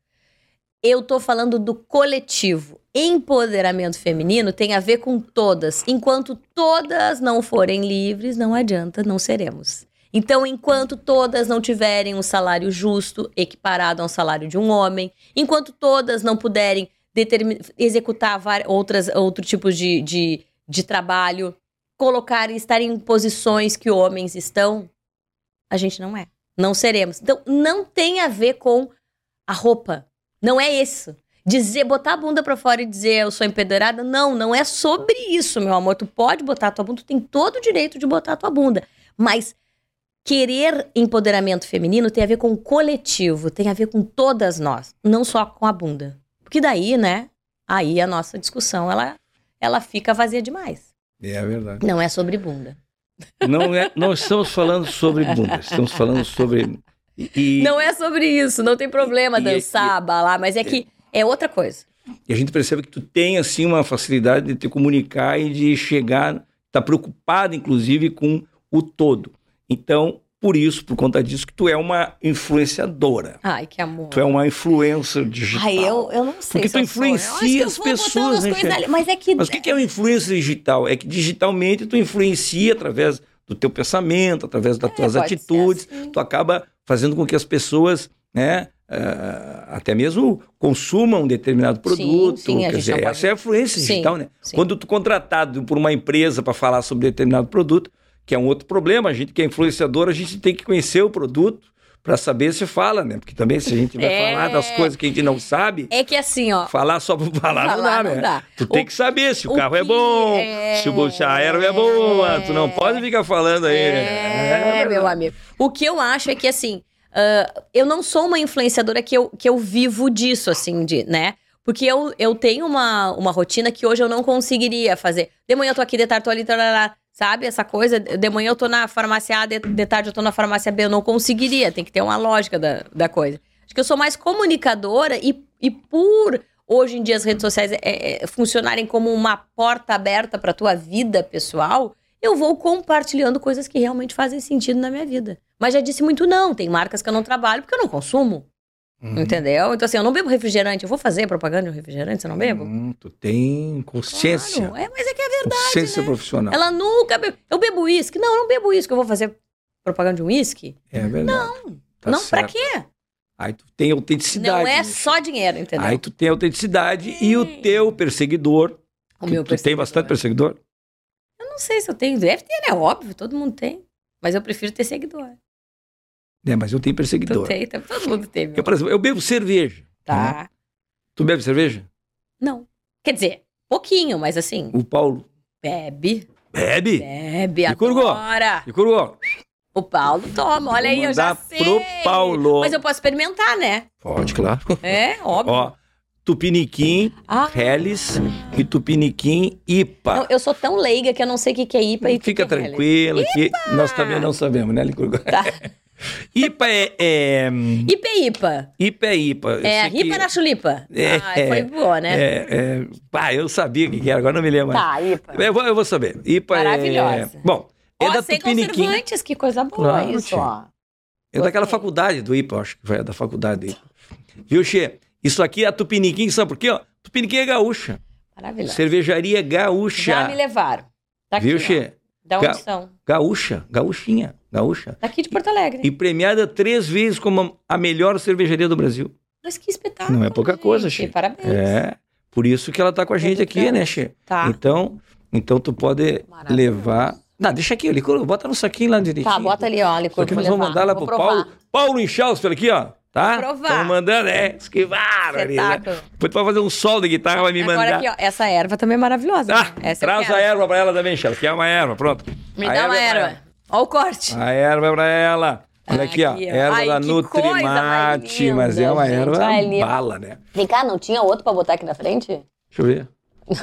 Eu tô falando do coletivo. Empoderamento feminino tem a ver com todas. Enquanto todas não forem livres, não adianta, não seremos. Então, enquanto todas não tiverem um salário justo, equiparado ao salário de um homem, enquanto todas não puderem executar outras, outro tipo de, de, de trabalho, colocar e estar em posições que homens estão, a gente não é. Não seremos. Então, não tem a ver com a roupa. Não é isso. Dizer, botar a bunda pra fora e dizer eu sou empoderada, não, não é sobre isso, meu amor. Tu pode botar a tua bunda, tu tem todo o direito de botar a tua bunda. Mas querer empoderamento feminino tem a ver com o coletivo, tem a ver com todas nós, não só com a bunda. Porque daí, né, aí a nossa discussão, ela, ela fica vazia demais. É verdade. Não é sobre bunda. Não, é, não estamos falando sobre bunda, estamos falando sobre... E, não é sobre isso, não tem problema e, dançar, e, balar, mas é que é outra coisa. E a gente percebe que tu tem, assim, uma facilidade de te comunicar e de chegar, tá preocupado, inclusive, com o todo. Então, por isso, por conta disso, que tu é uma influenciadora. Ai, que amor. Tu é uma influencer digital. Ai, eu, eu não sei. Porque tu influencia as pessoas, né? Ali, mas é que. Mas o que é uma influência digital? É que digitalmente tu influencia através do teu pensamento, através das é, tuas atitudes. Assim. Tu acaba fazendo com que as pessoas, né? Uh, até mesmo consumam um determinado produto. Sim, sim, quer dizer, pode... essa é a influência digital, sim, né? Sim. Quando tu contratado por uma empresa para falar sobre determinado produto, que é um outro problema. A gente que é influenciador, a gente tem que conhecer o produto para saber se fala, né? Porque também se a gente vai é... falar das coisas que a gente não sabe. É que assim, ó. Falar só por falar, falar não dá, não né? Dá. Tu o... tem que saber se o, o carro é bom, é... se o aéreo é boa. Tu não pode ficar falando aí. É, é meu amigo. O que eu acho é que assim. Uh, eu não sou uma influenciadora que eu, que eu vivo disso, assim, de, né? Porque eu, eu tenho uma, uma rotina que hoje eu não conseguiria fazer. De manhã eu tô aqui, de tarde tô ali, tarará. Sabe? Essa coisa, de manhã eu tô na farmácia A, de, de tarde eu tô na farmácia B, eu não conseguiria, tem que ter uma lógica da, da coisa. Acho que eu sou mais comunicadora e, e por hoje em dia as redes sociais é, é, funcionarem como uma porta aberta para tua vida pessoal, eu vou compartilhando coisas que realmente fazem sentido na minha vida. Mas já disse muito não, tem marcas que eu não trabalho porque eu não consumo. Uhum. Entendeu? Então, assim, eu não bebo refrigerante. Eu vou fazer propaganda de um refrigerante, você não bebo? Hum, tu tem consciência. Claro. É, mas é que é verdade. Consciência né? profissional. Ela nunca bebe. Eu bebo uísque. Não, eu não bebo uísque. Eu vou fazer propaganda de um uísque? É verdade. Não. Tá não, certo. pra quê? Aí tu tem autenticidade. Não é só dinheiro, entendeu? Aí tu tem autenticidade e o teu perseguidor. O meu tu, perseguidor. Tu tem bastante perseguidor? Eu não sei se eu tenho. Deve ter, né? Óbvio, todo mundo tem. Mas eu prefiro ter seguidor. É, mas eu tenho perseguidor. Tu tem, todo mundo tem. Meu. Eu, por exemplo, eu bebo cerveja. Tá. Né? Tu bebe cerveja? Não. Quer dizer, pouquinho, mas assim. O Paulo? Bebe. Bebe? Bebe, agora. E curgou? O Paulo toma, olha aí, eu já sei. pro Paulo. Mas eu posso experimentar, né? Pode, claro. É, óbvio. Ó, Tupiniquim, ah. Helles e Tupiniquim IPA. Não, eu sou tão leiga que eu não sei o que, que é IPA e Fica que é tranquila que nós também não sabemos, né, Licurgo? Tá. IPA é, é. IPA é IPA. IPA é IPA. é, ripa que... na chulipa. É, Ai, foi boa, né? É, é... Ah, eu sabia o que era, agora não me lembro. Tá, IPA. Eu vou, eu vou saber. IPA é- Maravilhosa. é. Bom, é ó, da sem Tupiniquim. conservantes, que coisa boa claro, isso, ó. É Gostei. daquela faculdade do IPA, acho que foi da faculdade do IPA. Viu, Xê? Isso aqui é a Tupiniquim, sabe por quê? Ó? Tupiniquim é gaúcha. Maravilhosa. Cervejaria gaúcha. Já me levaram. Tá aqui, Viu, Xê? Da onde Ga são? Gaúcha, gaúchinha, gaúcha. Daqui de Porto Alegre. E premiada três vezes como a melhor cervejaria do Brasil. Mas que espetáculo. Não é pouca gente. coisa, Xê. Parabéns. É. Por isso que ela tá com a gente aqui, né, Xê? Tá. Então, então tu pode levar. Não, deixa aqui, licor, bota no saquinho lá direitinho. Tá, bota ali, ó, licor. Só que nós vamos mandar lá pro provar. Paulo. Paulo Inchaus, pelo aqui, ó. Tá? Provar. Estamos mandando, é. Esquivaram ali, né? Depois tu vai fazer um sol de guitarra, vai me Agora mandar. aqui, ó, essa erva também é maravilhosa. Ah, né? traz a erva pra ela também, Chela. Quer uma erva, pronto. Me a dá uma erva. Ó o corte. A erva é pra ela. Olha aqui, ó. Erva Ai, da Nutrimate, mas é uma erva bala, né? Vem cá, não tinha outro pra botar aqui na frente? Deixa eu ver.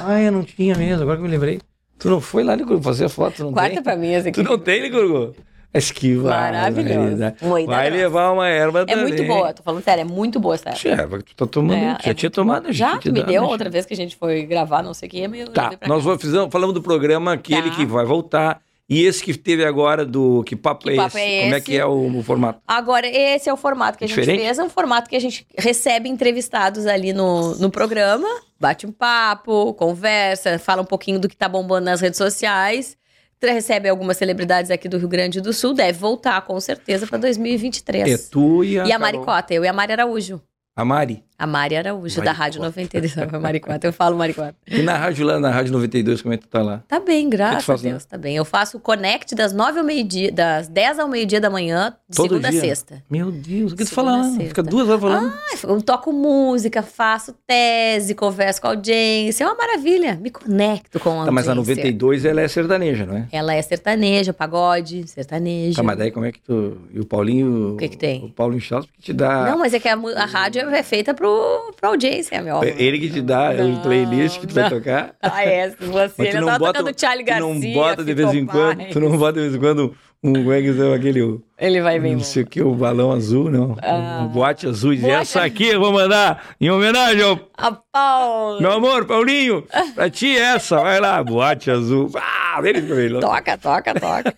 Ah, eu não tinha mesmo, agora que eu me lembrei. Tu não foi lá, Licurgo, fazer foto? Não Quarta tem? pra mim esse aqui. Tu não tem, Licurgo? Esquiva. Maravilhosa. Vai levar uma erva É também. muito boa, tô falando sério, é muito boa essa erva. Tia, erva que tu tá tomando, é, já é tinha tomado, Já, já me dá, deu né, outra vez que a gente foi gravar, não sei o que, é meio... Tá, nós fizemos, falamos do programa aquele tá. que vai voltar, E esse que teve agora do Que Papo, Que é, Papo esse? é Como é esse? que é o, o formato? Agora, esse é o formato que a gente Diferente? fez. É um formato que a gente recebe entrevistados ali no, no programa, bate um papo, conversa, fala um pouquinho do que tá bombando nas redes sociais. Recebe algumas celebridades aqui do Rio Grande do Sul. Deve voltar, com certeza, para 2023. É tu e a. e a Carol. Eu e a Mari Araújo. A Mari. A Mari Araújo, da Rádio Maricota. 92. A Maricota, eu falo Maricota. E na rádio lá, na Rádio 92, como é que tu tá lá? Tá bem, graças faz, a Deus, tá bem. Eu faço o Connect das 9 ao meio-dia, das 10 ao meio-dia da manhã, de Todo segunda dia? a sexta. Meu Deus, o que tu fala lá? Fica duas horas falando. Ah, eu toco música, faço tese, converso com a audiência. É uma maravilha. Me conecto com a tá, mas a audiência. 92 ela é sertaneja, não é? Ela é sertaneja, pagode, sertaneja. Tá, mas daí como é que tu. E o Paulinho. O que que tem? O Paulinho Chaves que te dá. Não, mas é que a, a rádio é feita pro, pra audiência, meu. É Ele que te dá Não, o playlist que tu vai não. tocar. Ah, é, você. Mas Ele tava tocando Charlie tu Garcia. não bota de vez em quando. Tu não bota de vez em quando um. Como é que é aquele. Ele vai bem Não sei o que, o balão azul, não. Ah. Um boate azul. E Boate essa aqui eu vou mandar em homenagem ao A Paula. meu amor, Paulinho. Pra ti essa, vai lá, boate azul. Ah, ele ficou meio. Toca, toca, toca.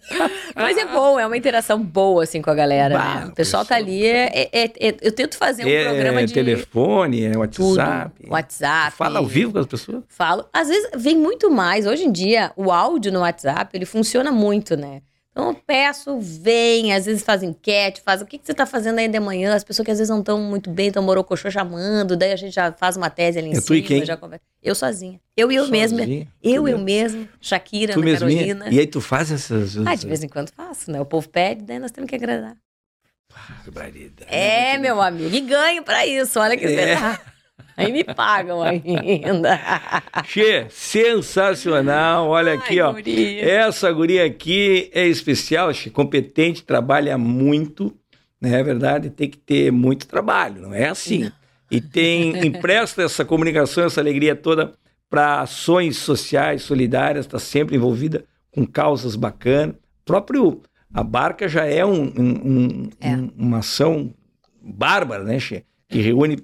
Mas é bom, é uma interação boa, assim, com a galera, Bah, né? O pessoal tá ali. É, é- é- eu tento fazer um programa É de telefone, é tudo. WhatsApp. WhatsApp. Fala ao vivo com as pessoas. Falo. Às vezes vem muito mais. Hoje em dia, o áudio no WhatsApp, ele funciona muito, né? Então eu peço, vem, às vezes faz enquete, faz o que, que você tá fazendo aí de manhã, as pessoas que às vezes não estão muito bem, estão morocochô chamando, daí a gente já faz uma tese ali em É tu e cima, quem? já conversa. Eu sozinha. Eu e eu mesma. Eu, Tu eu mesmo? mesmo, Shakira, Tu Ana mesminha. Carolina. E aí tu faz essas... Ah, de vez em quando faço, né? O povo pede, daí nós temos que agradar. Barbaridade. É, meu amigo, e ganho pra isso, olha que É. será. Aí me pagam ainda. Che, sensacional. Olha aqui, Ai, ó. guria. Essa guria aqui é especial, che, competente, trabalha muito, não é verdade? Tem que ter muito trabalho, não é assim. E tem empresta essa comunicação, essa alegria toda para ações sociais, solidárias, está sempre envolvida com causas bacanas. próprio a barca já é, um, um- um- É. um- uma ação bárbara, né, che, que reúne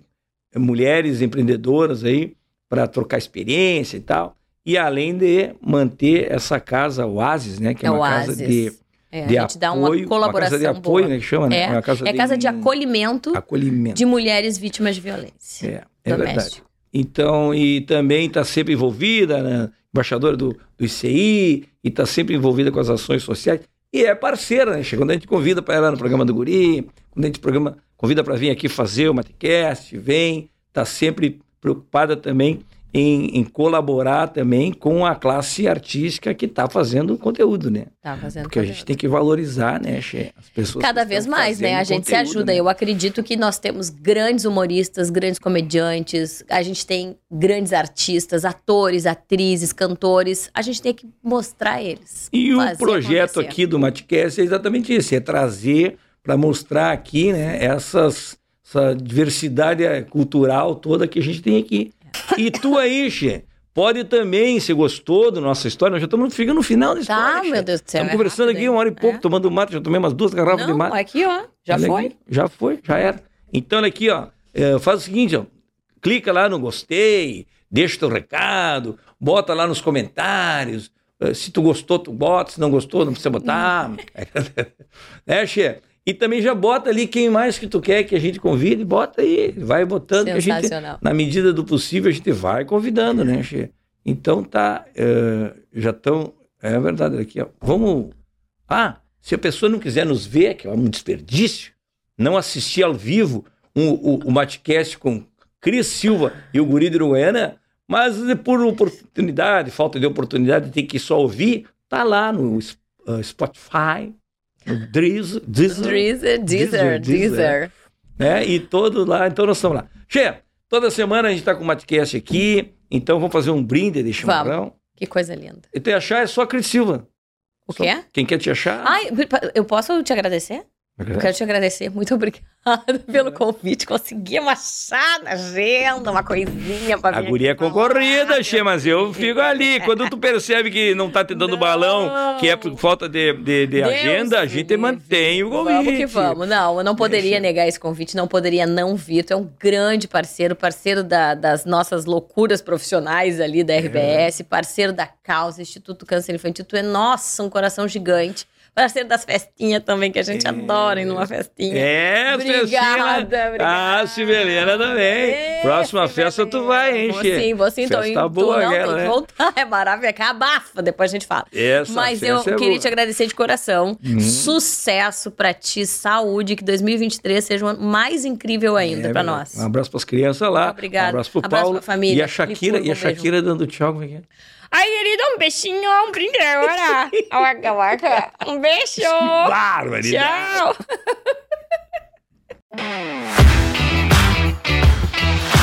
mulheres empreendedoras aí para trocar experiência e tal. E além de manter essa casa Oasis, né? Que é, É uma Oasis. casa de, É, de a gente dá apoio. uma colaboração Uma casa de apoio, boa. né? Que chama, né? É, Uma casa É casa de acolhimento acolhimento. de mulheres vítimas de violência É, é verdade. Então, e também está sempre envolvida, né? Embaixadora do, do ICI, e está sempre envolvida com as ações sociais. E é parceira, né? Quando a gente convida para ela no programa do Guri, quando a gente programa, convida para vir aqui fazer o Matecast, vem, está sempre preocupada também em, em colaborar também com a classe artística que está fazendo o conteúdo, né? Tá fazendo Porque a gente conteúdo. tem que valorizar, né, Che? As pessoas Cada vez mais, né? A gente se conteúdo, ajuda. né? Eu acredito que nós temos grandes humoristas, grandes comediantes, a gente tem grandes artistas, atores, atrizes, cantores. A gente tem que mostrar eles. E o projeto acontecer. aqui do Matcast é exatamente isso, é trazer para mostrar aqui, né, essas, essa diversidade cultural toda que a gente tem aqui. E tu aí, Xê, pode também, se gostou da nossa história, nós já estamos ficando no final da história. Tá, Xê. meu Deus do céu. Estamos é conversando rápido, aqui uma hora e pouco, É. tomando mate, já tomei umas duas garrafas de Não, mate. aqui, ó. Já Olha foi. aqui, já foi, já era. Então, olha aqui, ó. é, faz o seguinte, ó. Clica lá no gostei, deixa teu recado, bota lá nos comentários. eh, Se tu gostou, tu bota. Se não gostou, não precisa botar. né, Xê? E também já bota ali quem mais que tu quer que a gente convide, bota aí. Vai botando que a gente, na medida do possível, a gente vai convidando, né, Xê? Então tá, eh, já estão. É verdade, aqui, ó. Vamos. Ah, se a pessoa não quiser nos ver, que é um desperdício, não assistir ao vivo um- o, o Matcast com Cris Silva e o Guri de Uruguaiana, mas por oportunidade, falta de oportunidade, tem que só ouvir, tá lá no uh, Spotify, no Deezer, Deezer, Deezer, Deezer, né? E todo lá, então nós estamos lá. Che, toda semana a gente está com o Matcast aqui, então vamos fazer um brinde de chimarrão. Que coisa linda. E te achar é só Cris Silva. O Só- quê? Quem quer te achar? Ai, eu posso te agradecer? Eu quero te agradecer, muito obrigada pelo convite. Conseguimos achar na agenda uma coisinha pra A vir guria é concorrida, Xê, mas eu fico ali. Quando tu percebe que não tá te dando Não. balão, que é por falta de, de, de agenda, a gente mantém o convite. Vamos que vamos. Não, eu não poderia negar esse convite, não poderia não vir. Tu é um grande parceiro, parceiro da- das nossas loucuras profissionais ali da RBS, parceiro da causa, Instituto Câncer Infantil. Tu é, nossa, um coração gigante. Parceiro das festinhas também, que a gente adora ir numa festinha. É, Obrigada, obrigada. Ah, Sibelena também. É, Próxima festa tu vai, hein, Xê? sim, vou sim. Tô indo, boa, não, aquela, tem que né? voltar. É maravilha, que abafa, depois a gente fala. Essa Mas eu é queria boa. te agradecer de coração. Uhum. Sucesso pra ti, saúde, que 2023 seja um ano mais incrível ainda É, pra nós. Um abraço pras crianças lá. Obrigada. Um abraço pro Abraço Paulo. pra família. E a Shakira, e a. Shakira dando tchau, como é que é? Ai, querido, um beijinho, um brinde agora. Marca, marca. Um beijo. Barbaridade. Tchau.